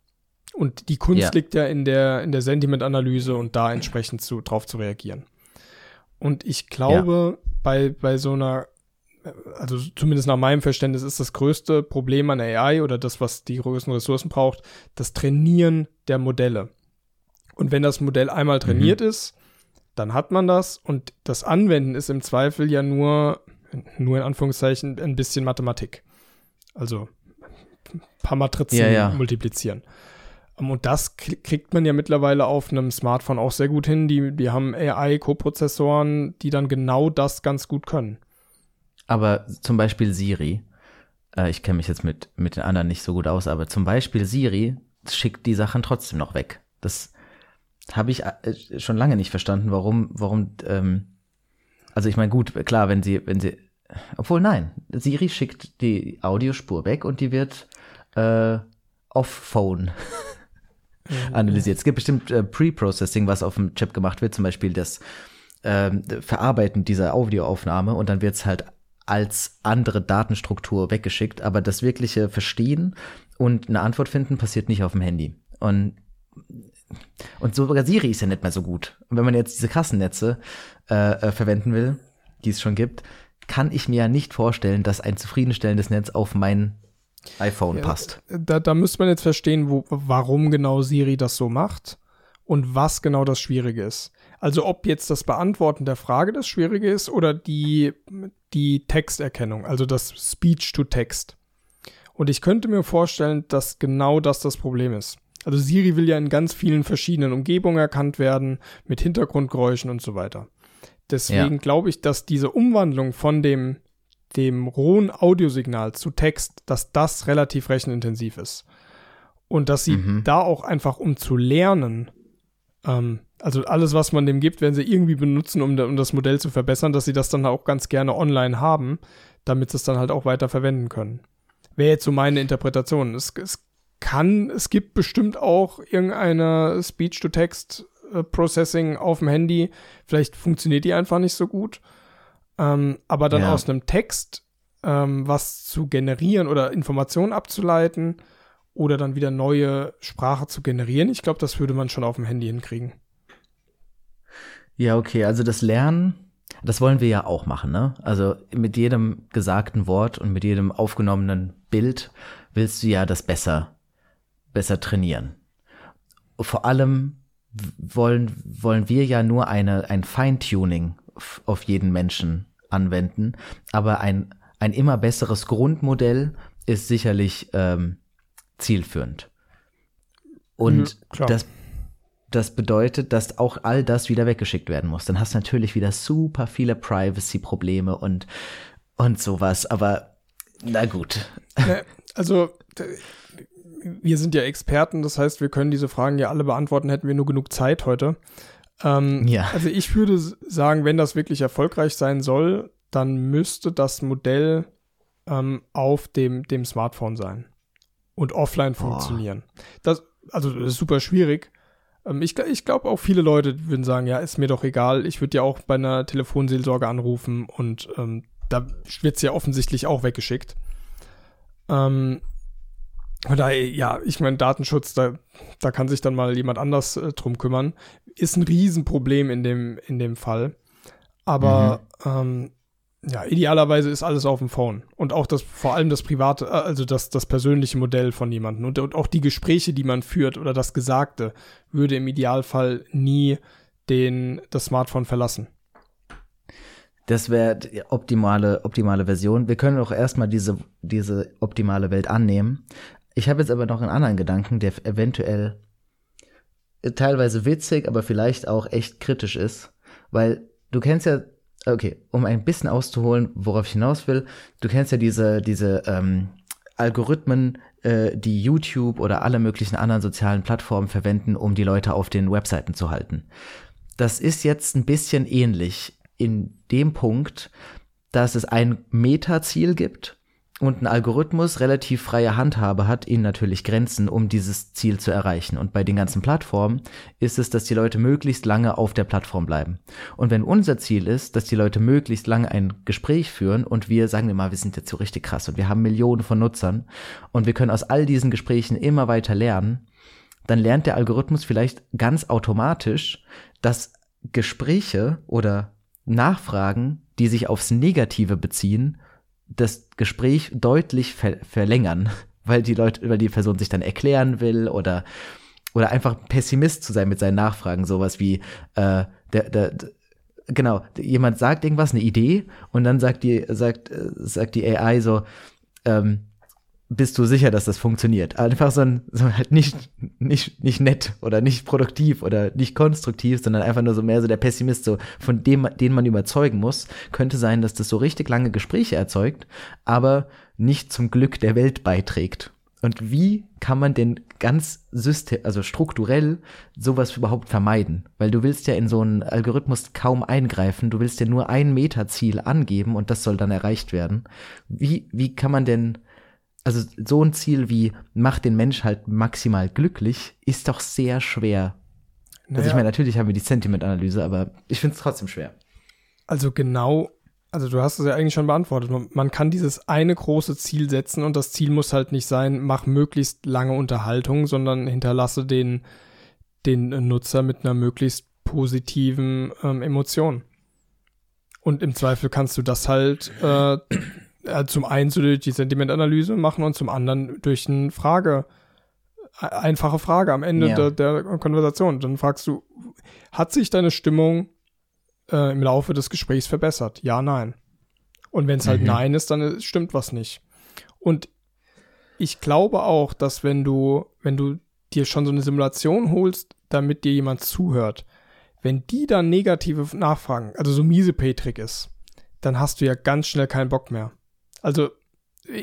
Und die Kunst ja. liegt ja in der, in der Sentimentanalyse und da entsprechend zu, drauf zu reagieren. Und ich glaube, ja. bei, bei so einer, also zumindest nach meinem Verständnis ist das größte Problem an AI oder das, was die größten Ressourcen braucht, das Trainieren der Modelle. Und wenn das Modell einmal trainiert mhm. ist, dann hat man das und das Anwenden ist im Zweifel ja nur, nur in Anführungszeichen, ein bisschen Mathematik. Also ein paar Matrizen ja, ja. multiplizieren. Ähm, und das kriegt man ja mittlerweile auf einem Smartphone auch sehr gut hin. Die, die haben AI-Koprozessoren, die dann genau das ganz gut können. Aber zum Beispiel Siri, äh, ich kenne mich jetzt mit, mit den anderen nicht so gut aus, aber zum Beispiel Siri schickt die Sachen trotzdem noch weg. Das habe ich äh, schon lange nicht verstanden, warum, warum, ähm, also ich meine, gut, klar, wenn sie, wenn sie, obwohl nein, Siri schickt die Audiospur weg und die wird äh, off Phone mhm. analysiert. Es gibt bestimmt äh, Pre-Processing, was auf dem Chip gemacht wird, zum Beispiel das ähm, Verarbeiten dieser Audioaufnahme und dann wird es halt als andere Datenstruktur weggeschickt, aber das wirkliche Verstehen und eine Antwort finden passiert nicht auf dem Handy. Und und sogar Siri ist ja nicht mehr so gut. Und wenn man jetzt diese Kassennetze äh, äh, verwenden will, die es schon gibt, kann ich mir ja nicht vorstellen, dass ein zufriedenstellendes Netz auf mein iPhone ja, passt. Da, da müsste man jetzt verstehen, wo, warum genau Siri das so macht und was genau das Schwierige ist. Also ob jetzt das Beantworten der Frage das Schwierige ist oder die, die Texterkennung, also das Speech to Text. Und ich könnte mir vorstellen, dass genau das das Problem ist. Also Siri will ja in ganz vielen verschiedenen Umgebungen erkannt werden, mit Hintergrundgeräuschen und so weiter. Deswegen ja. glaube ich, dass diese Umwandlung von dem, dem rohen Audiosignal zu Text, dass das relativ rechenintensiv ist. Und dass sie mhm. da auch einfach, um zu lernen, ähm, also alles, was man dem gibt, werden sie irgendwie benutzen, um, um das Modell zu verbessern, dass sie das dann auch ganz gerne online haben, damit sie es dann halt auch weiter verwenden können. Wäre jetzt so meine Interpretation. Es, es kann, es gibt bestimmt auch irgendeine Speech-to-Text-Processing auf dem Handy. Vielleicht funktioniert die einfach nicht so gut. Ähm, aber dann ja. aus einem Text ähm, was zu generieren oder Informationen abzuleiten oder dann wieder neue Sprache zu generieren, ich glaube, das würde man schon auf dem Handy hinkriegen. Ja, okay, also das Lernen, das wollen wir ja auch machen, ne? Also mit jedem gesagten Wort und mit jedem aufgenommenen Bild willst du ja das besser besser trainieren. Vor allem wollen, wollen wir ja nur eine, ein Feintuning auf jeden Menschen anwenden, aber ein, ein immer besseres Grundmodell ist sicherlich ähm, zielführend. Und mhm, das, das bedeutet, dass auch all das wieder weggeschickt werden muss. Dann hast du natürlich wieder super viele Privacy-Probleme und, und sowas, aber na gut. Also wir sind ja Experten, das heißt, wir können diese Fragen ja alle beantworten, hätten wir nur genug Zeit heute. Ähm, ja. Also ich würde sagen, wenn das wirklich erfolgreich sein soll, dann müsste das Modell ähm, auf dem, dem Smartphone sein und offline Boah. funktionieren. Das, also das ist super schwierig. Ähm, ich ich glaube auch viele Leute würden sagen, ja, ist mir doch egal. Ich würde ja auch bei einer Telefonseelsorge anrufen und ähm, da wird es ja offensichtlich auch weggeschickt. Ähm, von daher, ja, ich meine, Datenschutz, da, da kann sich dann mal jemand anders äh, drum kümmern. Ist ein Riesenproblem in dem, in dem Fall. Aber mhm. ähm, Ja, idealerweise ist alles auf dem Phone. Und auch das, vor allem das private, äh, also das, das persönliche Modell von jemandem. Und, und auch die Gespräche, die man führt oder das Gesagte, würde im Idealfall nie den, das Smartphone verlassen. Das wäre die optimale, optimale Version. Wir können auch erstmal diese, diese optimale Welt annehmen. Ich habe jetzt aber noch einen anderen Gedanken, der eventuell teilweise witzig, aber vielleicht auch echt kritisch ist. Weil du kennst ja okay, um ein bisschen auszuholen, worauf ich hinaus will, du kennst ja diese, diese ähm, Algorithmen, äh, die YouTube oder alle möglichen anderen sozialen Plattformen verwenden, um die Leute auf den Webseiten zu halten. Das ist jetzt ein bisschen ähnlich in dem Punkt, dass es ein Meta-Ziel gibt und ein Algorithmus relativ freie Handhabe hat, ihnen natürlich Grenzen, um dieses Ziel zu erreichen. Und bei den ganzen Plattformen ist es, dass die Leute möglichst lange auf der Plattform bleiben. Und wenn unser Ziel ist, dass die Leute möglichst lange ein Gespräch führen und wir, sagen wir mal, wir sind jetzt so richtig krass und wir haben Millionen von Nutzern und wir können aus all diesen Gesprächen immer weiter lernen, dann lernt der Algorithmus vielleicht ganz automatisch, dass Gespräche oder Nachfragen, die sich aufs Negative beziehen, das Gespräch deutlich ver verlängern, weil die Leute, weil die Person sich dann erklären will oder oder einfach Pessimist zu sein mit seinen Nachfragen, sowas wie äh, der, der, genau, jemand sagt irgendwas, eine Idee und dann sagt die sagt äh, sagt die AI so ähm, bist du sicher, dass das funktioniert? Einfach so ein, so halt nicht, nicht, nicht nett oder nicht produktiv oder nicht konstruktiv, sondern einfach nur so mehr so der Pessimist, so von dem, den man überzeugen muss. Könnte sein, dass das so richtig lange Gespräche erzeugt, aber nicht zum Glück der Welt beiträgt. Und wie kann man denn ganz system, also strukturell sowas überhaupt vermeiden? Weil du willst ja in so einen Algorithmus kaum eingreifen, du willst ja nur ein Metaziel angeben und das soll dann erreicht werden. Wie, wie kann man denn also so ein Ziel wie macht den Mensch halt maximal glücklich, ist doch sehr schwer. Naja. Also ich meine, natürlich haben wir die Sentiment-Analyse, aber ich finde es trotzdem schwer. Also genau, also du hast es ja eigentlich schon beantwortet. Man kann dieses eine große Ziel setzen und das Ziel muss halt nicht sein, mach möglichst lange Unterhaltung, sondern hinterlasse den, den Nutzer mit einer möglichst positiven ähm, Emotion. Und im Zweifel kannst du das halt äh, äh, zum einen so durch die Sentimentanalyse machen und zum anderen durch eine Frage, äh, einfache Frage am Ende ja. der, der, Konversation. Dann fragst du, hat sich deine Stimmung äh, im Laufe des Gesprächs verbessert? Ja, nein. Und wenn es halt mhm. nein ist, dann stimmt was nicht. Und ich glaube auch, dass wenn du, wenn du dir schon so eine Simulation holst, damit dir jemand zuhört, wenn die dann negative Nachfragen, also so miese Petrik ist, dann hast du ja ganz schnell keinen Bock mehr. Also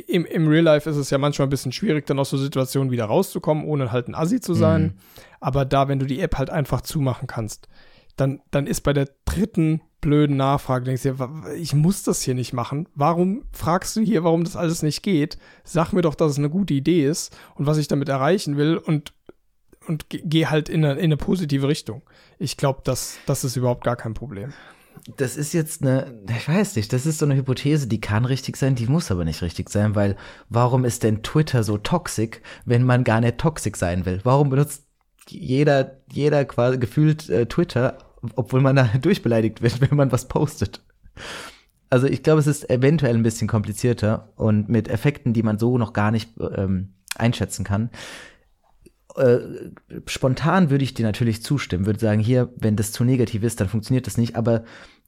im, im Real Life ist es ja manchmal ein bisschen schwierig, dann aus so Situationen wieder rauszukommen, ohne halt ein Assi zu sein. Mhm. Aber da, wenn du die App halt einfach zumachen kannst, dann, dann ist bei der dritten blöden Nachfrage, denkst du dir, ich muss das hier nicht machen. Warum fragst du hier, warum das alles nicht geht? Sag mir doch, dass es eine gute Idee ist und was ich damit erreichen will und, und geh halt in eine, in eine positive Richtung. Ich glaube, das, das ist überhaupt gar kein Problem das ist jetzt eine, ich weiß nicht, das ist so eine Hypothese, die kann richtig sein, die muss aber nicht richtig sein, weil warum ist denn Twitter so toxisch, wenn man gar nicht toxisch sein will? Warum benutzt jeder, jeder quasi gefühlt äh, Twitter, obwohl man da durchbeleidigt wird, wenn man was postet? Also ich glaube, es ist eventuell ein bisschen komplizierter und mit Effekten, die man so noch gar nicht ähm, einschätzen kann. Äh, spontan würde ich dir natürlich zustimmen, würde sagen, hier, wenn das zu negativ ist, dann funktioniert das nicht, aber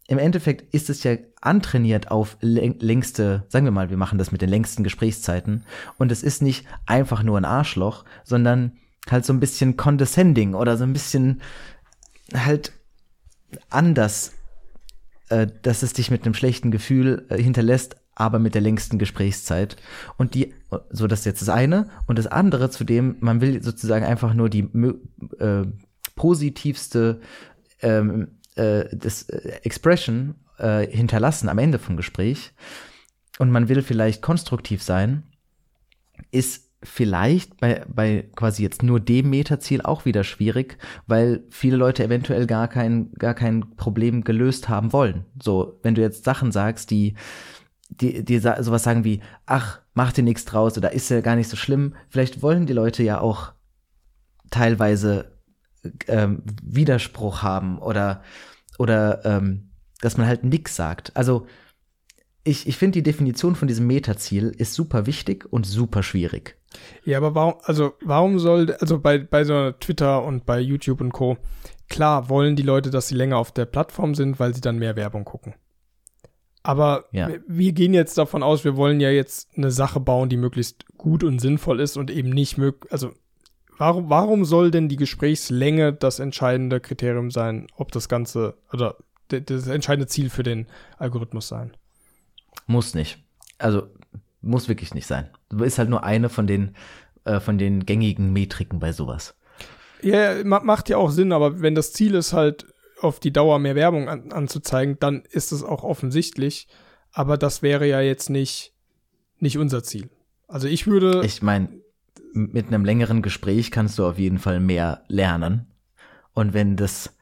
im Endeffekt ist es ja antrainiert auf längste, sagen wir mal, wir machen das mit den längsten Gesprächszeiten und es ist nicht einfach nur ein Arschloch, sondern halt so ein bisschen condescending oder so ein bisschen halt anders, äh, dass es dich mit einem schlechten Gefühl äh, hinterlässt, aber mit der längsten Gesprächszeit. Und die, so das ist jetzt das eine. Und das andere, zu dem, man will sozusagen einfach nur die äh, positivste ähm, äh, das äh, Expression äh, hinterlassen am Ende vom Gespräch und man will vielleicht konstruktiv sein, ist vielleicht bei, bei quasi jetzt nur dem Metaziel auch wieder schwierig, weil viele Leute eventuell gar kein, gar kein Problem gelöst haben wollen. So, wenn du jetzt Sachen sagst, die, die, die sowas sagen wie, ach, mach dir nichts draus oder ist ja gar nicht so schlimm, vielleicht wollen die Leute ja auch teilweise ähm, Widerspruch haben oder oder ähm, dass man halt nix sagt. Also ich, ich finde die Definition von diesem Metaziel ist super wichtig und super schwierig. Ja, aber warum, also warum soll, also bei, bei so Twitter und bei YouTube und Co. Klar wollen die Leute, dass sie länger auf der Plattform sind, weil sie dann mehr Werbung gucken. Aber ja. wir gehen jetzt davon aus, wir wollen ja jetzt eine Sache bauen, die möglichst gut und sinnvoll ist und eben nicht möglich, also warum, warum soll denn die Gesprächslänge das entscheidende Kriterium sein, ob das Ganze oder das entscheidende Ziel für den Algorithmus sein? Muss nicht. Also muss wirklich nicht sein. Ist halt nur eine von den, äh, von den gängigen Metriken bei sowas. Ja, macht ja auch Sinn, aber wenn das Ziel ist halt, auf die Dauer mehr Werbung an, anzuzeigen, dann ist es auch offensichtlich. Aber das wäre ja jetzt nicht, nicht unser Ziel. Also ich würde. Ich meine, mit einem längeren Gespräch kannst du auf jeden Fall mehr lernen. Und wenn das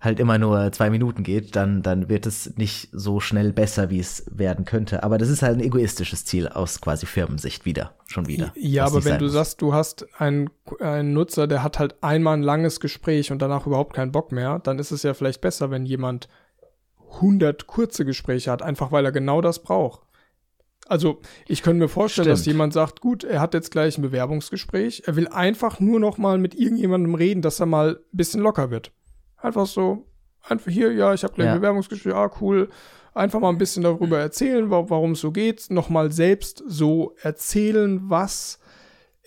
halt immer nur zwei Minuten geht, dann, dann wird es nicht so schnell besser, wie es werden könnte. Aber das ist halt ein egoistisches Ziel aus quasi Firmensicht wieder, schon wieder. Ja, aber wenn du muss. sagst, du hast einen, einen Nutzer, der hat halt einmal ein langes Gespräch und danach überhaupt keinen Bock mehr, dann ist es ja vielleicht besser, wenn jemand 100 kurze Gespräche hat, einfach weil er genau das braucht. Also ich könnte mir vorstellen, Stimmt. dass jemand sagt, gut, er hat jetzt gleich ein Bewerbungsgespräch, er will einfach nur noch mal mit irgendjemandem reden, dass er mal ein bisschen locker wird. Einfach so, einfach hier, ja, ich habe gleich ja. Bewerbungsgespräch, ah, cool. Einfach mal ein bisschen darüber erzählen, warum es so geht. Nochmal selbst so erzählen, was,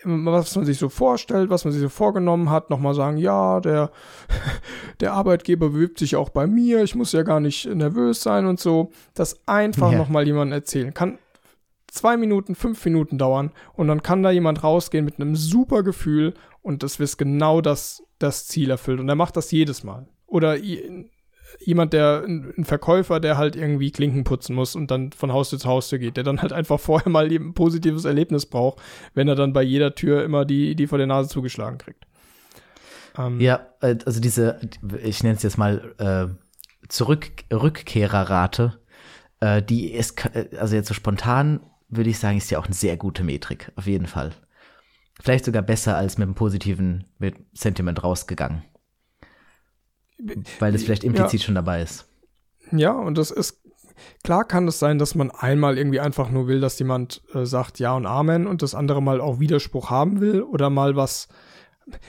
was man sich so vorstellt, was man sich so vorgenommen hat. Nochmal sagen, ja, der, der Arbeitgeber bewirbt sich auch bei mir, ich muss ja gar nicht nervös sein und so. Das einfach ja. nochmal jemandem erzählen. Kann zwei Minuten, fünf Minuten dauern und dann kann da jemand rausgehen mit einem super Gefühl und das wird genau das, das Ziel erfüllt. Und er macht das jedes Mal. Oder jemand, der, ein Verkäufer, der halt irgendwie Klinken putzen muss und dann von Haustür zu Haustür geht, der dann halt einfach vorher mal ein positives Erlebnis braucht, wenn er dann bei jeder Tür immer die, die vor der Nase zugeschlagen kriegt. Ähm, ja, äh, also diese, ich nenne es jetzt mal äh, Zurück Rückkehrerrate, äh, die ist, also jetzt so spontan würde ich sagen, ist ja auch eine sehr gute Metrik, auf jeden Fall. Vielleicht sogar besser als mit einem positiven mit Sentiment rausgegangen. Weil das vielleicht implizit ja. schon dabei ist. Ja, und das ist, klar kann es sein, dass man einmal irgendwie einfach nur will, dass jemand äh, sagt Ja und Amen und das andere Mal auch Widerspruch haben will oder mal was.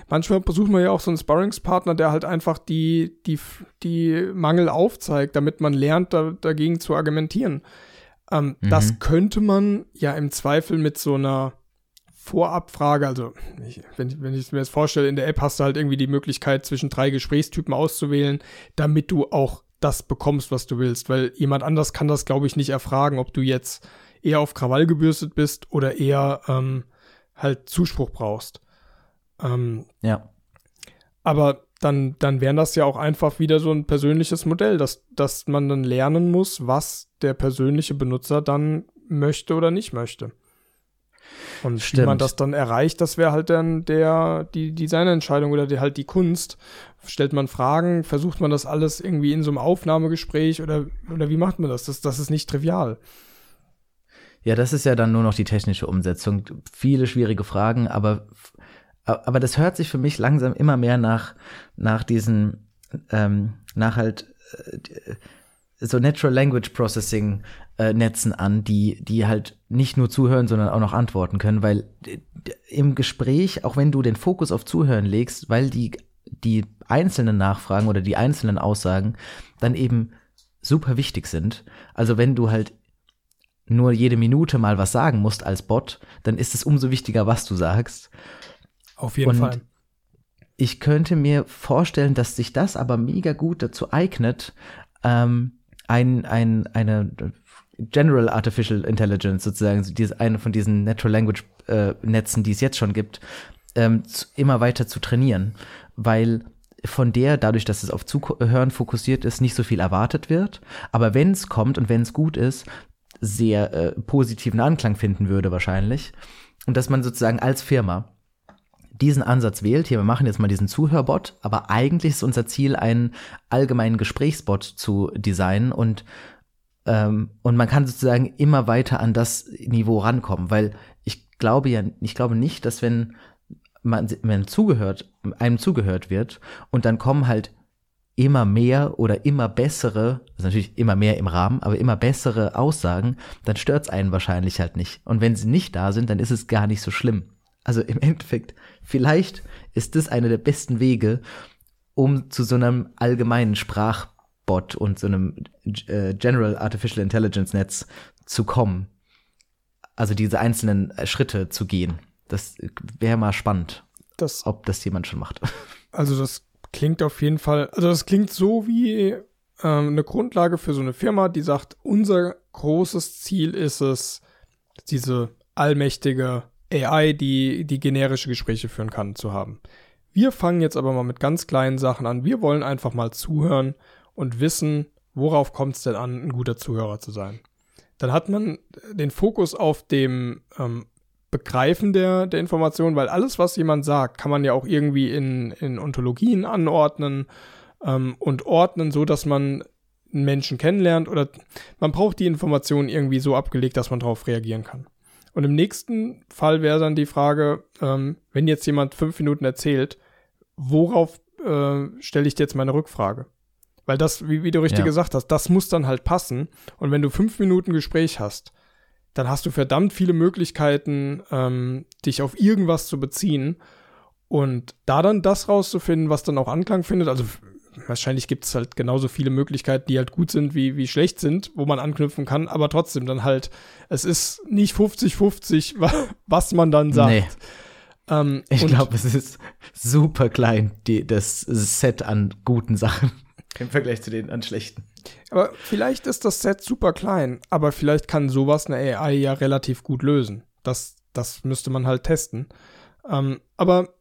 Manchmal versucht man ja auch so einen Sparringspartner, der halt einfach die, die, die Mangel aufzeigt, damit man lernt, da, dagegen zu argumentieren. Ähm, mhm. Das könnte man ja im Zweifel mit so einer Vorabfrage, also ich, wenn, wenn ich mir das vorstelle, in der App hast du halt irgendwie die Möglichkeit, zwischen drei Gesprächstypen auszuwählen, damit du auch das bekommst, was du willst. Weil jemand anders kann das, glaube ich, nicht erfragen, ob du jetzt eher auf Krawall gebürstet bist oder eher ähm, halt Zuspruch brauchst. Ähm, ja. Aber dann, dann wäre das ja auch einfach wieder so ein persönliches Modell, dass, dass man dann lernen muss, was der persönliche Benutzer dann möchte oder nicht möchte. Und Stimmt. wie man das dann erreicht, das wäre halt dann der, die Designentscheidung oder die, halt die Kunst. Stellt man Fragen, versucht man das alles irgendwie in so einem Aufnahmegespräch oder, oder wie macht man das? das? Das ist nicht trivial. Ja, das ist ja dann nur noch die technische Umsetzung. Viele schwierige Fragen, aber, aber das hört sich für mich langsam immer mehr nach, nach diesen, ähm, nach halt, äh, so Natural Language Processing äh, Netzen an, die, die halt nicht nur zuhören, sondern auch noch antworten können, weil im Gespräch, auch wenn du den Fokus auf Zuhören legst, weil die, die einzelnen Nachfragen oder die einzelnen Aussagen dann eben super wichtig sind. Also wenn du halt nur jede Minute mal was sagen musst als Bot, dann ist es umso wichtiger, was du sagst. Auf jeden Und Fall. Ich könnte mir vorstellen, dass sich das aber mega gut dazu eignet, ähm, ein, ein, eine General Artificial Intelligence sozusagen, diese, eine von diesen Natural Language äh, Netzen, die es jetzt schon gibt, ähm, zu, immer weiter zu trainieren, weil von der, dadurch, dass es auf Zuhören fokussiert ist, nicht so viel erwartet wird. Aber wenn es kommt und wenn es gut ist, sehr äh, positiven Anklang finden würde wahrscheinlich. Und dass man sozusagen als Firma diesen Ansatz wählt, hier, wir machen jetzt mal diesen Zuhörbot, aber eigentlich ist unser Ziel, einen allgemeinen Gesprächsbot zu designen und ähm, und man kann sozusagen immer weiter an das Niveau rankommen, weil ich glaube ja, ich glaube nicht, dass wenn man, wenn zugehört, einem zugehört wird und dann kommen halt immer mehr oder immer bessere, also natürlich immer mehr im Rahmen, aber immer bessere Aussagen, dann stört's einen wahrscheinlich halt nicht. Und wenn sie nicht da sind, dann ist es gar nicht so schlimm. Also im Endeffekt, vielleicht ist das einer der besten Wege, um zu so einem allgemeinen Sprachbot und so einem äh, General Artificial Intelligence Netz zu kommen. Also diese einzelnen äh, Schritte zu gehen. Das wäre mal spannend, Das, ob das jemand schon macht. also das klingt auf jeden Fall, also das klingt so wie ähm, eine Grundlage für so eine Firma, die sagt, unser großes Ziel ist es, diese allmächtige AI, die die generische Gespräche führen kann, zu haben. Wir fangen jetzt aber mal mit ganz kleinen Sachen an. Wir wollen einfach mal zuhören und wissen, worauf kommt es denn an, ein guter Zuhörer zu sein. Dann hat man den Fokus auf dem ähm, Begreifen der, der Information, weil alles, was jemand sagt, kann man ja auch irgendwie in, in Ontologien anordnen ähm, und ordnen, so dass man einen Menschen kennenlernt oder man braucht die Information irgendwie so abgelegt, dass man darauf reagieren kann. Und im nächsten Fall wäre dann die Frage, ähm, wenn jetzt jemand fünf Minuten erzählt, worauf äh, stelle ich dir jetzt meine Rückfrage? Weil das, wie, wie du richtig Ja. gesagt hast, das muss dann halt passen. Und wenn du fünf Minuten Gespräch hast, dann hast du verdammt viele Möglichkeiten, ähm, dich auf irgendwas zu beziehen. Und da dann das rauszufinden, was dann auch Anklang findet, also wahrscheinlich gibt es halt genauso viele Möglichkeiten, die halt gut sind, wie, wie schlecht sind, wo man anknüpfen kann, aber trotzdem dann halt, es ist nicht 50-50, wa- was man dann sagt. Nee. Ähm, Ich glaube, es ist super klein, die, das Set an guten Sachen im Vergleich zu den an schlechten. Aber vielleicht ist das Set super klein, aber vielleicht kann sowas eine AI ja relativ gut lösen. Das, das müsste man halt testen. Ähm, aber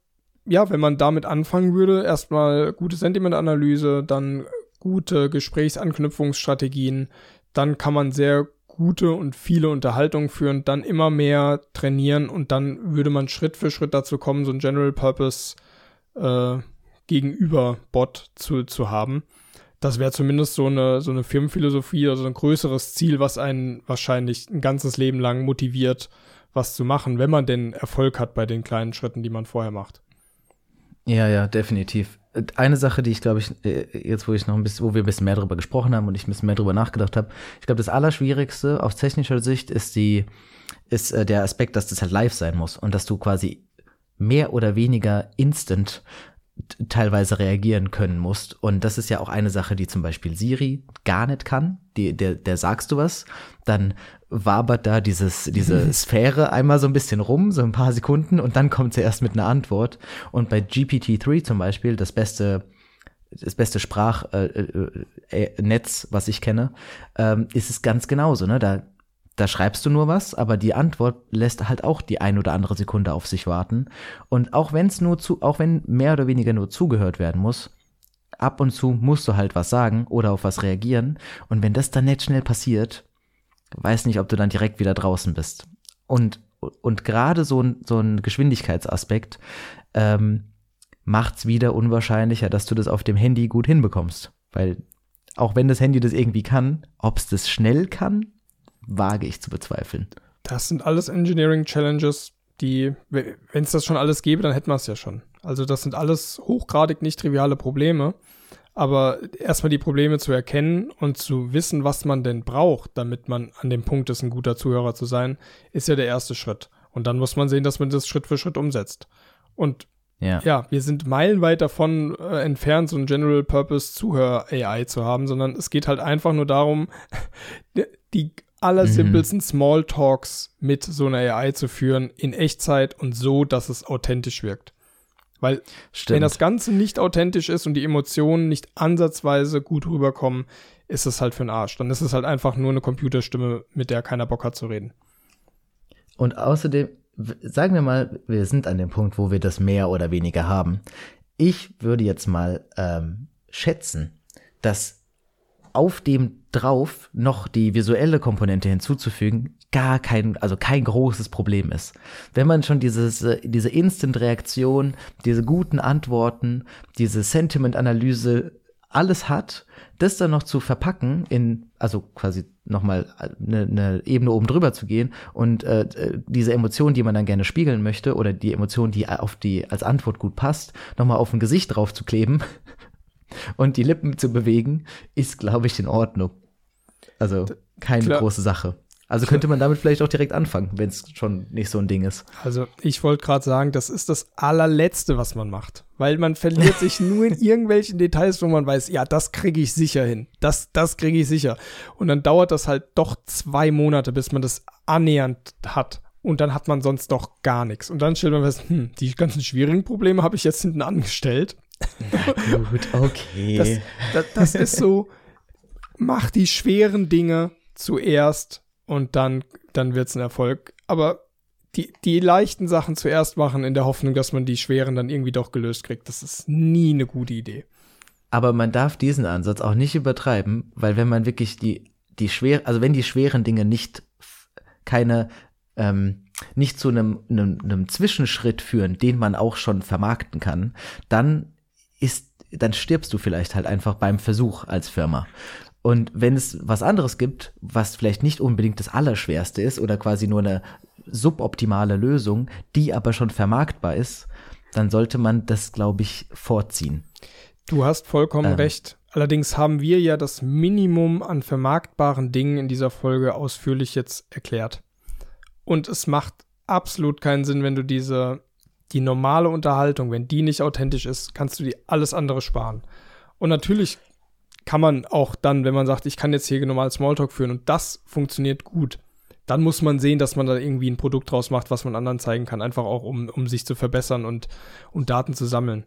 ja, wenn man damit anfangen würde, erstmal gute Sentimentanalyse, dann gute Gesprächsanknüpfungsstrategien, dann kann man sehr gute und viele Unterhaltungen führen, dann immer mehr trainieren und dann würde man Schritt für Schritt dazu kommen, so ein General Purpose äh, Gegenüber-Bot zu, zu haben. Das wäre zumindest so eine, so eine Firmenphilosophie, also ein größeres Ziel, was einen wahrscheinlich ein ganzes Leben lang motiviert, was zu machen, wenn man denn Erfolg hat bei den kleinen Schritten, die man vorher macht. Ja, ja, definitiv. Eine Sache, die ich glaube ich, äh, jetzt wo ich noch ein bisschen, wo wir ein bisschen mehr drüber gesprochen haben und ich ein bisschen mehr drüber nachgedacht habe, ich glaube, das Allerschwierigste aus technischer Sicht ist die, ist äh, der Aspekt, dass das halt live sein muss und dass du quasi mehr oder weniger instant teilweise reagieren können musst. Und das ist ja auch eine Sache, die zum Beispiel Siri gar nicht kann. Die, der, der sagst du was, dann wabert da dieses, diese Sphäre einmal so ein bisschen rum, so ein paar Sekunden, und dann kommt sie erst mit einer Antwort. Und bei GPT-3 zum Beispiel, das beste, das beste Sprachnetz, äh, äh, Netz, was ich kenne, ähm, ist es ganz genauso. Ne? Da, da schreibst du nur was, aber die Antwort lässt halt auch die ein oder andere Sekunde auf sich warten. Und auch wenn es nur zu, auch wenn mehr oder weniger nur zugehört werden muss, ab und zu musst du halt was sagen oder auf was reagieren. Und wenn das dann nicht schnell passiert, weiß nicht, ob du dann direkt wieder draußen bist. Und, und gerade so ein, so ein Geschwindigkeitsaspekt ähm, macht's wieder unwahrscheinlicher, dass du das auf dem Handy gut hinbekommst. Weil auch wenn das Handy das irgendwie kann, ob's das schnell kann, wage ich zu bezweifeln. Das sind alles Engineering Challenges, die, wenn es das schon alles gäbe, dann hätten wir es ja schon. Also das sind alles hochgradig nicht triviale Probleme. Aber erstmal die Probleme zu erkennen und zu wissen, was man denn braucht, damit man an dem Punkt ist, ein guter Zuhörer zu sein, ist ja der erste Schritt. Und dann muss man sehen, dass man das Schritt für Schritt umsetzt. Und Ja. ja, wir sind meilenweit davon äh, entfernt, so ein General Purpose Zuhör-AI zu haben, sondern es geht halt einfach nur darum, die- allersimpelsten Smalltalks mit so einer AI zu führen in Echtzeit und so, dass es authentisch wirkt. Weil Stimmt. wenn das Ganze nicht authentisch ist und die Emotionen nicht ansatzweise gut rüberkommen, ist es halt für den Arsch. Dann ist es halt einfach nur eine Computerstimme, mit der keiner Bock hat zu reden. Und außerdem, sagen wir mal, wir sind an dem Punkt, wo wir das mehr oder weniger haben. Ich würde jetzt mal ähm, schätzen, dass auf dem drauf noch die visuelle Komponente hinzuzufügen gar kein, also kein großes Problem ist. Wenn man schon dieses, äh, diese Instant-Reaktion, diese guten Antworten, diese Sentiment-Analyse alles hat, das dann noch zu verpacken in, also quasi nochmal eine, eine Ebene oben drüber zu gehen und äh, äh, diese Emotion, die man dann gerne spiegeln möchte oder die Emotion, die auf die als Antwort gut passt, nochmal auf ein Gesicht drauf zu kleben, Und die Lippen zu bewegen, ist, glaube ich, in Ordnung. Also keine Klar. große Sache. Also könnte man damit vielleicht auch direkt anfangen, wenn es schon nicht so ein Ding ist. Also ich wollte gerade sagen, das ist das allerletzte, was man macht. Weil man verliert sich nur in irgendwelchen Details, wo man weiß, ja, das kriege ich sicher hin. Das, das kriege ich sicher. Und dann dauert das halt doch zwei Monate, bis man das annähernd hat. Und dann hat man sonst doch gar nichts. Und dann stellt man fest, hm, die ganzen schwierigen Probleme habe ich jetzt hinten angestellt. Na gut, okay. Das, das, das ist so, mach die schweren Dinge zuerst und dann, dann wird es ein Erfolg. Aber die, die leichten Sachen zuerst machen, in der Hoffnung, dass man die schweren dann irgendwie doch gelöst kriegt, das ist nie eine gute Idee. Aber man darf diesen Ansatz auch nicht übertreiben, weil wenn man wirklich die, die schwer, also wenn die schweren Dinge nicht keine, ähm, nicht zu einem, einem, einem Zwischenschritt führen, den man auch schon vermarkten kann, dann ist, dann stirbst du vielleicht halt einfach beim Versuch als Firma. Und wenn es was anderes gibt, was vielleicht nicht unbedingt das Allerschwerste ist oder quasi nur eine suboptimale Lösung, die aber schon vermarktbar ist, dann sollte man das, glaube ich, vorziehen. Du hast vollkommen ähm. recht. Allerdings haben wir ja das Minimum an vermarktbaren Dingen in dieser Folge ausführlich jetzt erklärt. Und es macht absolut keinen Sinn, wenn du diese, die normale Unterhaltung, wenn die nicht authentisch ist, kannst du dir alles andere sparen. Und natürlich kann man auch dann, wenn man sagt, ich kann jetzt hier normal Smalltalk führen und das funktioniert gut, dann muss man sehen, dass man da irgendwie ein Produkt draus macht, was man anderen zeigen kann, einfach auch um, um sich zu verbessern und, und Daten zu sammeln.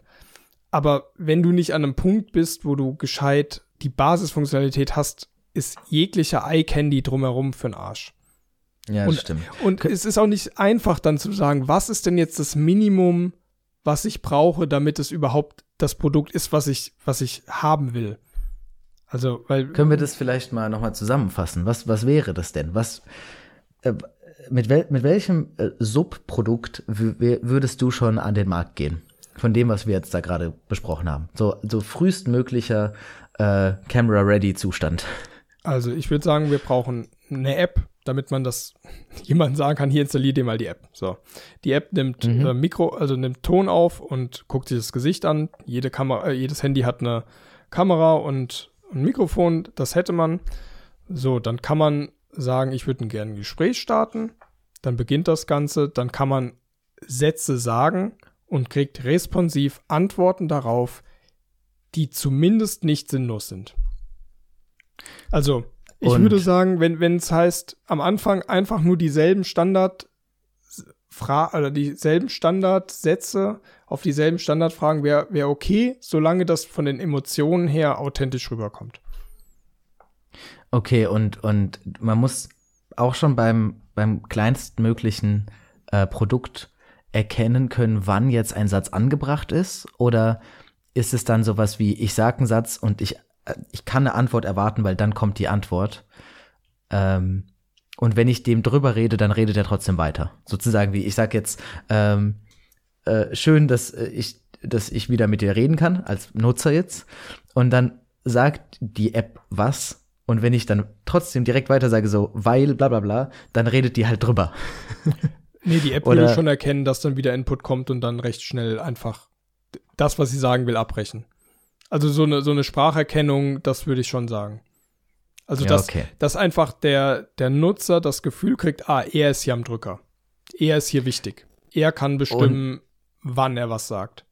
Aber wenn du nicht an einem Punkt bist, wo du gescheit die Basisfunktionalität hast, ist jeglicher Eye-Candy drumherum für den Arsch. Ja, und, stimmt. Und es ist auch nicht einfach dann zu sagen, was ist denn jetzt das Minimum, was ich brauche, damit es überhaupt das Produkt ist, was ich, was ich haben will. Also, weil. Können wir das vielleicht mal nochmal zusammenfassen? Was, was wäre das denn? Was, äh, mit, wel, mit welchem äh, Subprodukt würdest du schon an den Markt gehen? Von dem, was wir jetzt da gerade besprochen haben. So, so frühestmöglicher äh, Camera-Ready-Zustand. Also, ich würde sagen, wir brauchen eine App, damit man das jemandem sagen kann, hier installier dir mal die App. So. Die App nimmt mhm. äh, Mikro, also nimmt Ton auf und guckt sich das Gesicht an. Jede Kamera, äh, jedes Handy hat eine Kamera und ein Mikrofon, das hätte man. So, dann kann man sagen, ich würde gerne ein Gespräch starten. Dann beginnt das Ganze. Dann kann man Sätze sagen und kriegt responsiv Antworten darauf, die zumindest nicht sinnlos sind. Also, ich und? würde sagen, wenn es heißt, am Anfang einfach nur dieselben Standard oder dieselben Standardsätze auf dieselben Standardfragen wäre wär okay, solange das von den Emotionen her authentisch rüberkommt. Okay, und, und man muss auch schon beim, beim kleinstmöglichen äh, Produkt erkennen können, wann jetzt ein Satz angebracht ist? Oder ist es dann sowas wie, ich sage einen Satz und ich, äh, ich kann eine Antwort erwarten, weil dann kommt die Antwort? Ähm, und wenn ich dem drüber rede, dann redet er trotzdem weiter. Sozusagen wie, ich sag jetzt, ähm, äh, schön, dass äh, ich, dass ich wieder mit dir reden kann, als Nutzer jetzt. Und dann sagt die App was. Und wenn ich dann trotzdem direkt weiter sage, so, weil, bla bla bla, dann redet die halt drüber. nee, die App würde schon erkennen, dass dann wieder Input kommt und dann recht schnell einfach das, was sie sagen will, abbrechen. Also so eine, so eine Spracherkennung, das würde ich schon sagen. Also, ja, dass, okay. dass einfach der, der Nutzer das Gefühl kriegt, ah, er ist hier am Drücker. Er ist hier wichtig. Er kann bestimmen, und, wann er was sagt.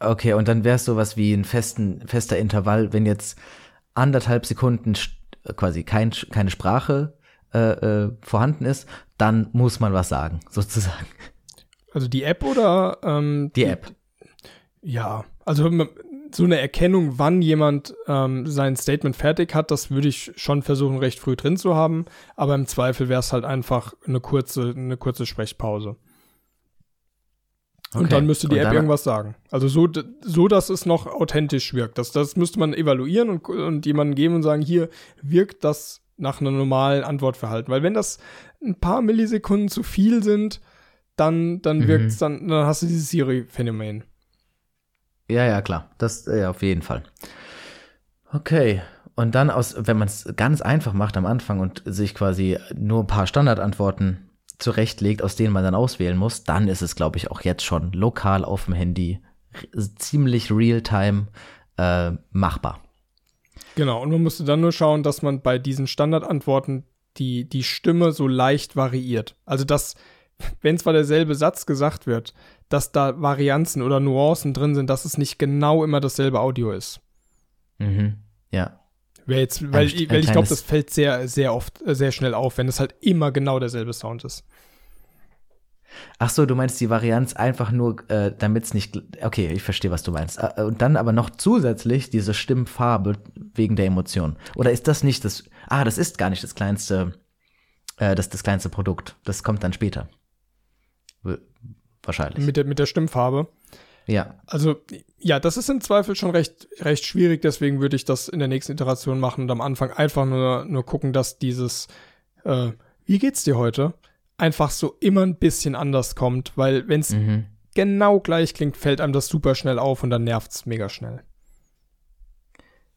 Okay, und dann wäre es sowas wie ein festen, fester Intervall, wenn jetzt anderthalb Sekunden quasi kein, keine Sprache äh, äh, vorhanden ist, dann muss man was sagen, sozusagen. Also die App oder? Ähm, die, die App. Ja, also so eine Erkennung, wann jemand ähm, sein Statement fertig hat, das würde ich schon versuchen, recht früh drin zu haben. Aber im Zweifel wäre es halt einfach eine kurze, eine kurze Sprechpause. Okay. Und dann müsste die und App irgendwas sagen. Also so, so, dass es noch authentisch wirkt. Das, das müsste man evaluieren und, und jemandem geben und sagen, hier wirkt das nach einer normalen Antwortverhalten. Weil wenn das ein paar Millisekunden zu viel sind, dann, dann mhm. wirkt es dann, dann hast du dieses Siri-Phänomen. Ja, ja, klar. Das ja, auf jeden Fall. Okay. Und dann aus, wenn man es ganz einfach macht am Anfang und sich quasi nur ein paar Standardantworten zurechtlegt, aus denen man dann auswählen muss, dann ist es, glaube ich, auch jetzt schon lokal auf dem Handy ziemlich real-time äh, machbar. Genau, und man musste dann nur schauen, dass man bei diesen Standardantworten die, die Stimme so leicht variiert. Also, dass, wenn zwar derselbe Satz gesagt wird, dass da Varianzen oder Nuancen drin sind, dass es nicht genau immer dasselbe Audio ist. Mhm. Ja. Wäre jetzt, weil, Ein- weil ich glaube, das fällt sehr, sehr oft, äh, sehr schnell auf, wenn es halt immer genau derselbe Sound ist. Ach so, du meinst die Varianz einfach nur, äh, damit es nicht. Okay, ich verstehe, was du meinst. Äh, und dann aber noch zusätzlich diese Stimmfarbe wegen der Emotion. Oder ist das nicht das? Ah, das ist gar nicht das kleinste, äh, das das kleinste Produkt. Das kommt dann später. Wahrscheinlich. Mit der, mit der Stimmfarbe. Ja. Also, ja, das ist im Zweifel schon recht, recht schwierig, deswegen würde ich das in der nächsten Iteration machen und am Anfang einfach nur, nur gucken, dass dieses, äh, wie geht's dir heute? Einfach so immer ein bisschen anders kommt, weil wenn es Mhm. genau gleich klingt, fällt einem das super schnell auf und dann nervt's mega schnell.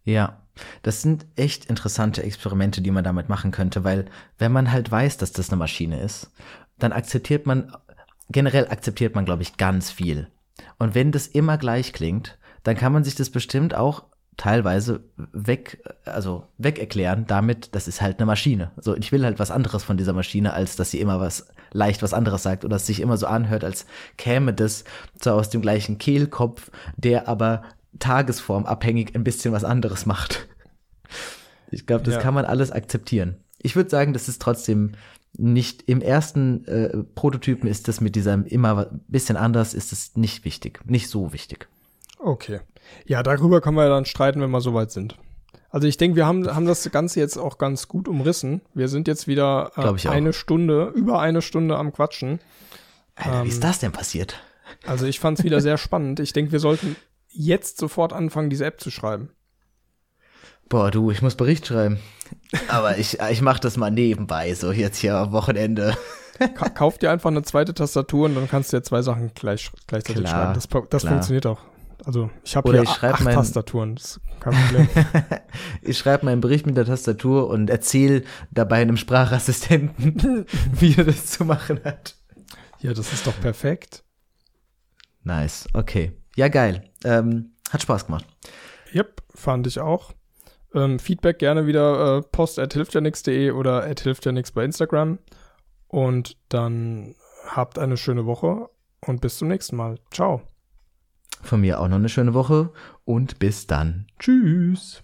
Ja, das sind echt interessante Experimente, die man damit machen könnte, weil wenn man halt weiß, dass das eine Maschine ist, dann akzeptiert man, generell akzeptiert man, glaube ich, ganz viel. Und wenn das immer gleich klingt, dann kann man sich das bestimmt auch teilweise weg, also weg erklären damit, das ist halt eine Maschine. So, ich will halt was anderes von dieser Maschine, als dass sie immer was leicht was anderes sagt oder es sich immer so anhört, als käme das so aus dem gleichen Kehlkopf, der aber tagesformabhängig ein bisschen was anderes macht. Ich glaube, das Ja. kann man alles akzeptieren. Ich würde sagen, das ist trotzdem nicht im ersten äh, Prototypen ist das mit diesem immer ein bisschen anders, ist es nicht wichtig, nicht so wichtig. Okay. Ja, darüber können wir dann streiten, wenn wir soweit sind. Also ich denke, wir haben, haben das Ganze jetzt auch ganz gut umrissen. Wir sind jetzt wieder äh, eine Stunde, über eine Stunde am Quatschen. Alter, wie Ähm, ist das denn passiert? Also ich fand es wieder sehr spannend. Ich denke, wir sollten jetzt sofort anfangen, diese App zu schreiben. Boah, du, ich muss Bericht schreiben. Aber ich, ich mache das mal nebenbei, so jetzt hier am Wochenende. Ka kauf dir einfach eine zweite Tastatur und dann kannst du ja zwei Sachen gleich, gleichzeitig Klar, schreiben. Das, das funktioniert auch. Also ich habe hier ich acht mein- Tastaturen. Das ist kein Problem. Ich schreibe meinen Bericht mit der Tastatur und erzähle dabei einem Sprachassistenten, wie er das zu machen hat. ja, das ist doch perfekt. Nice, okay. Ja, geil. Ähm, hat Spaß gemacht. Yep, fand ich auch. Ähm, Feedback gerne wieder äh, post at hilftjanix.de oder at hilftjanix bei Instagram. Und dann habt eine schöne Woche und bis zum nächsten Mal. Ciao. Von mir auch noch eine schöne Woche und bis dann. Tschüss.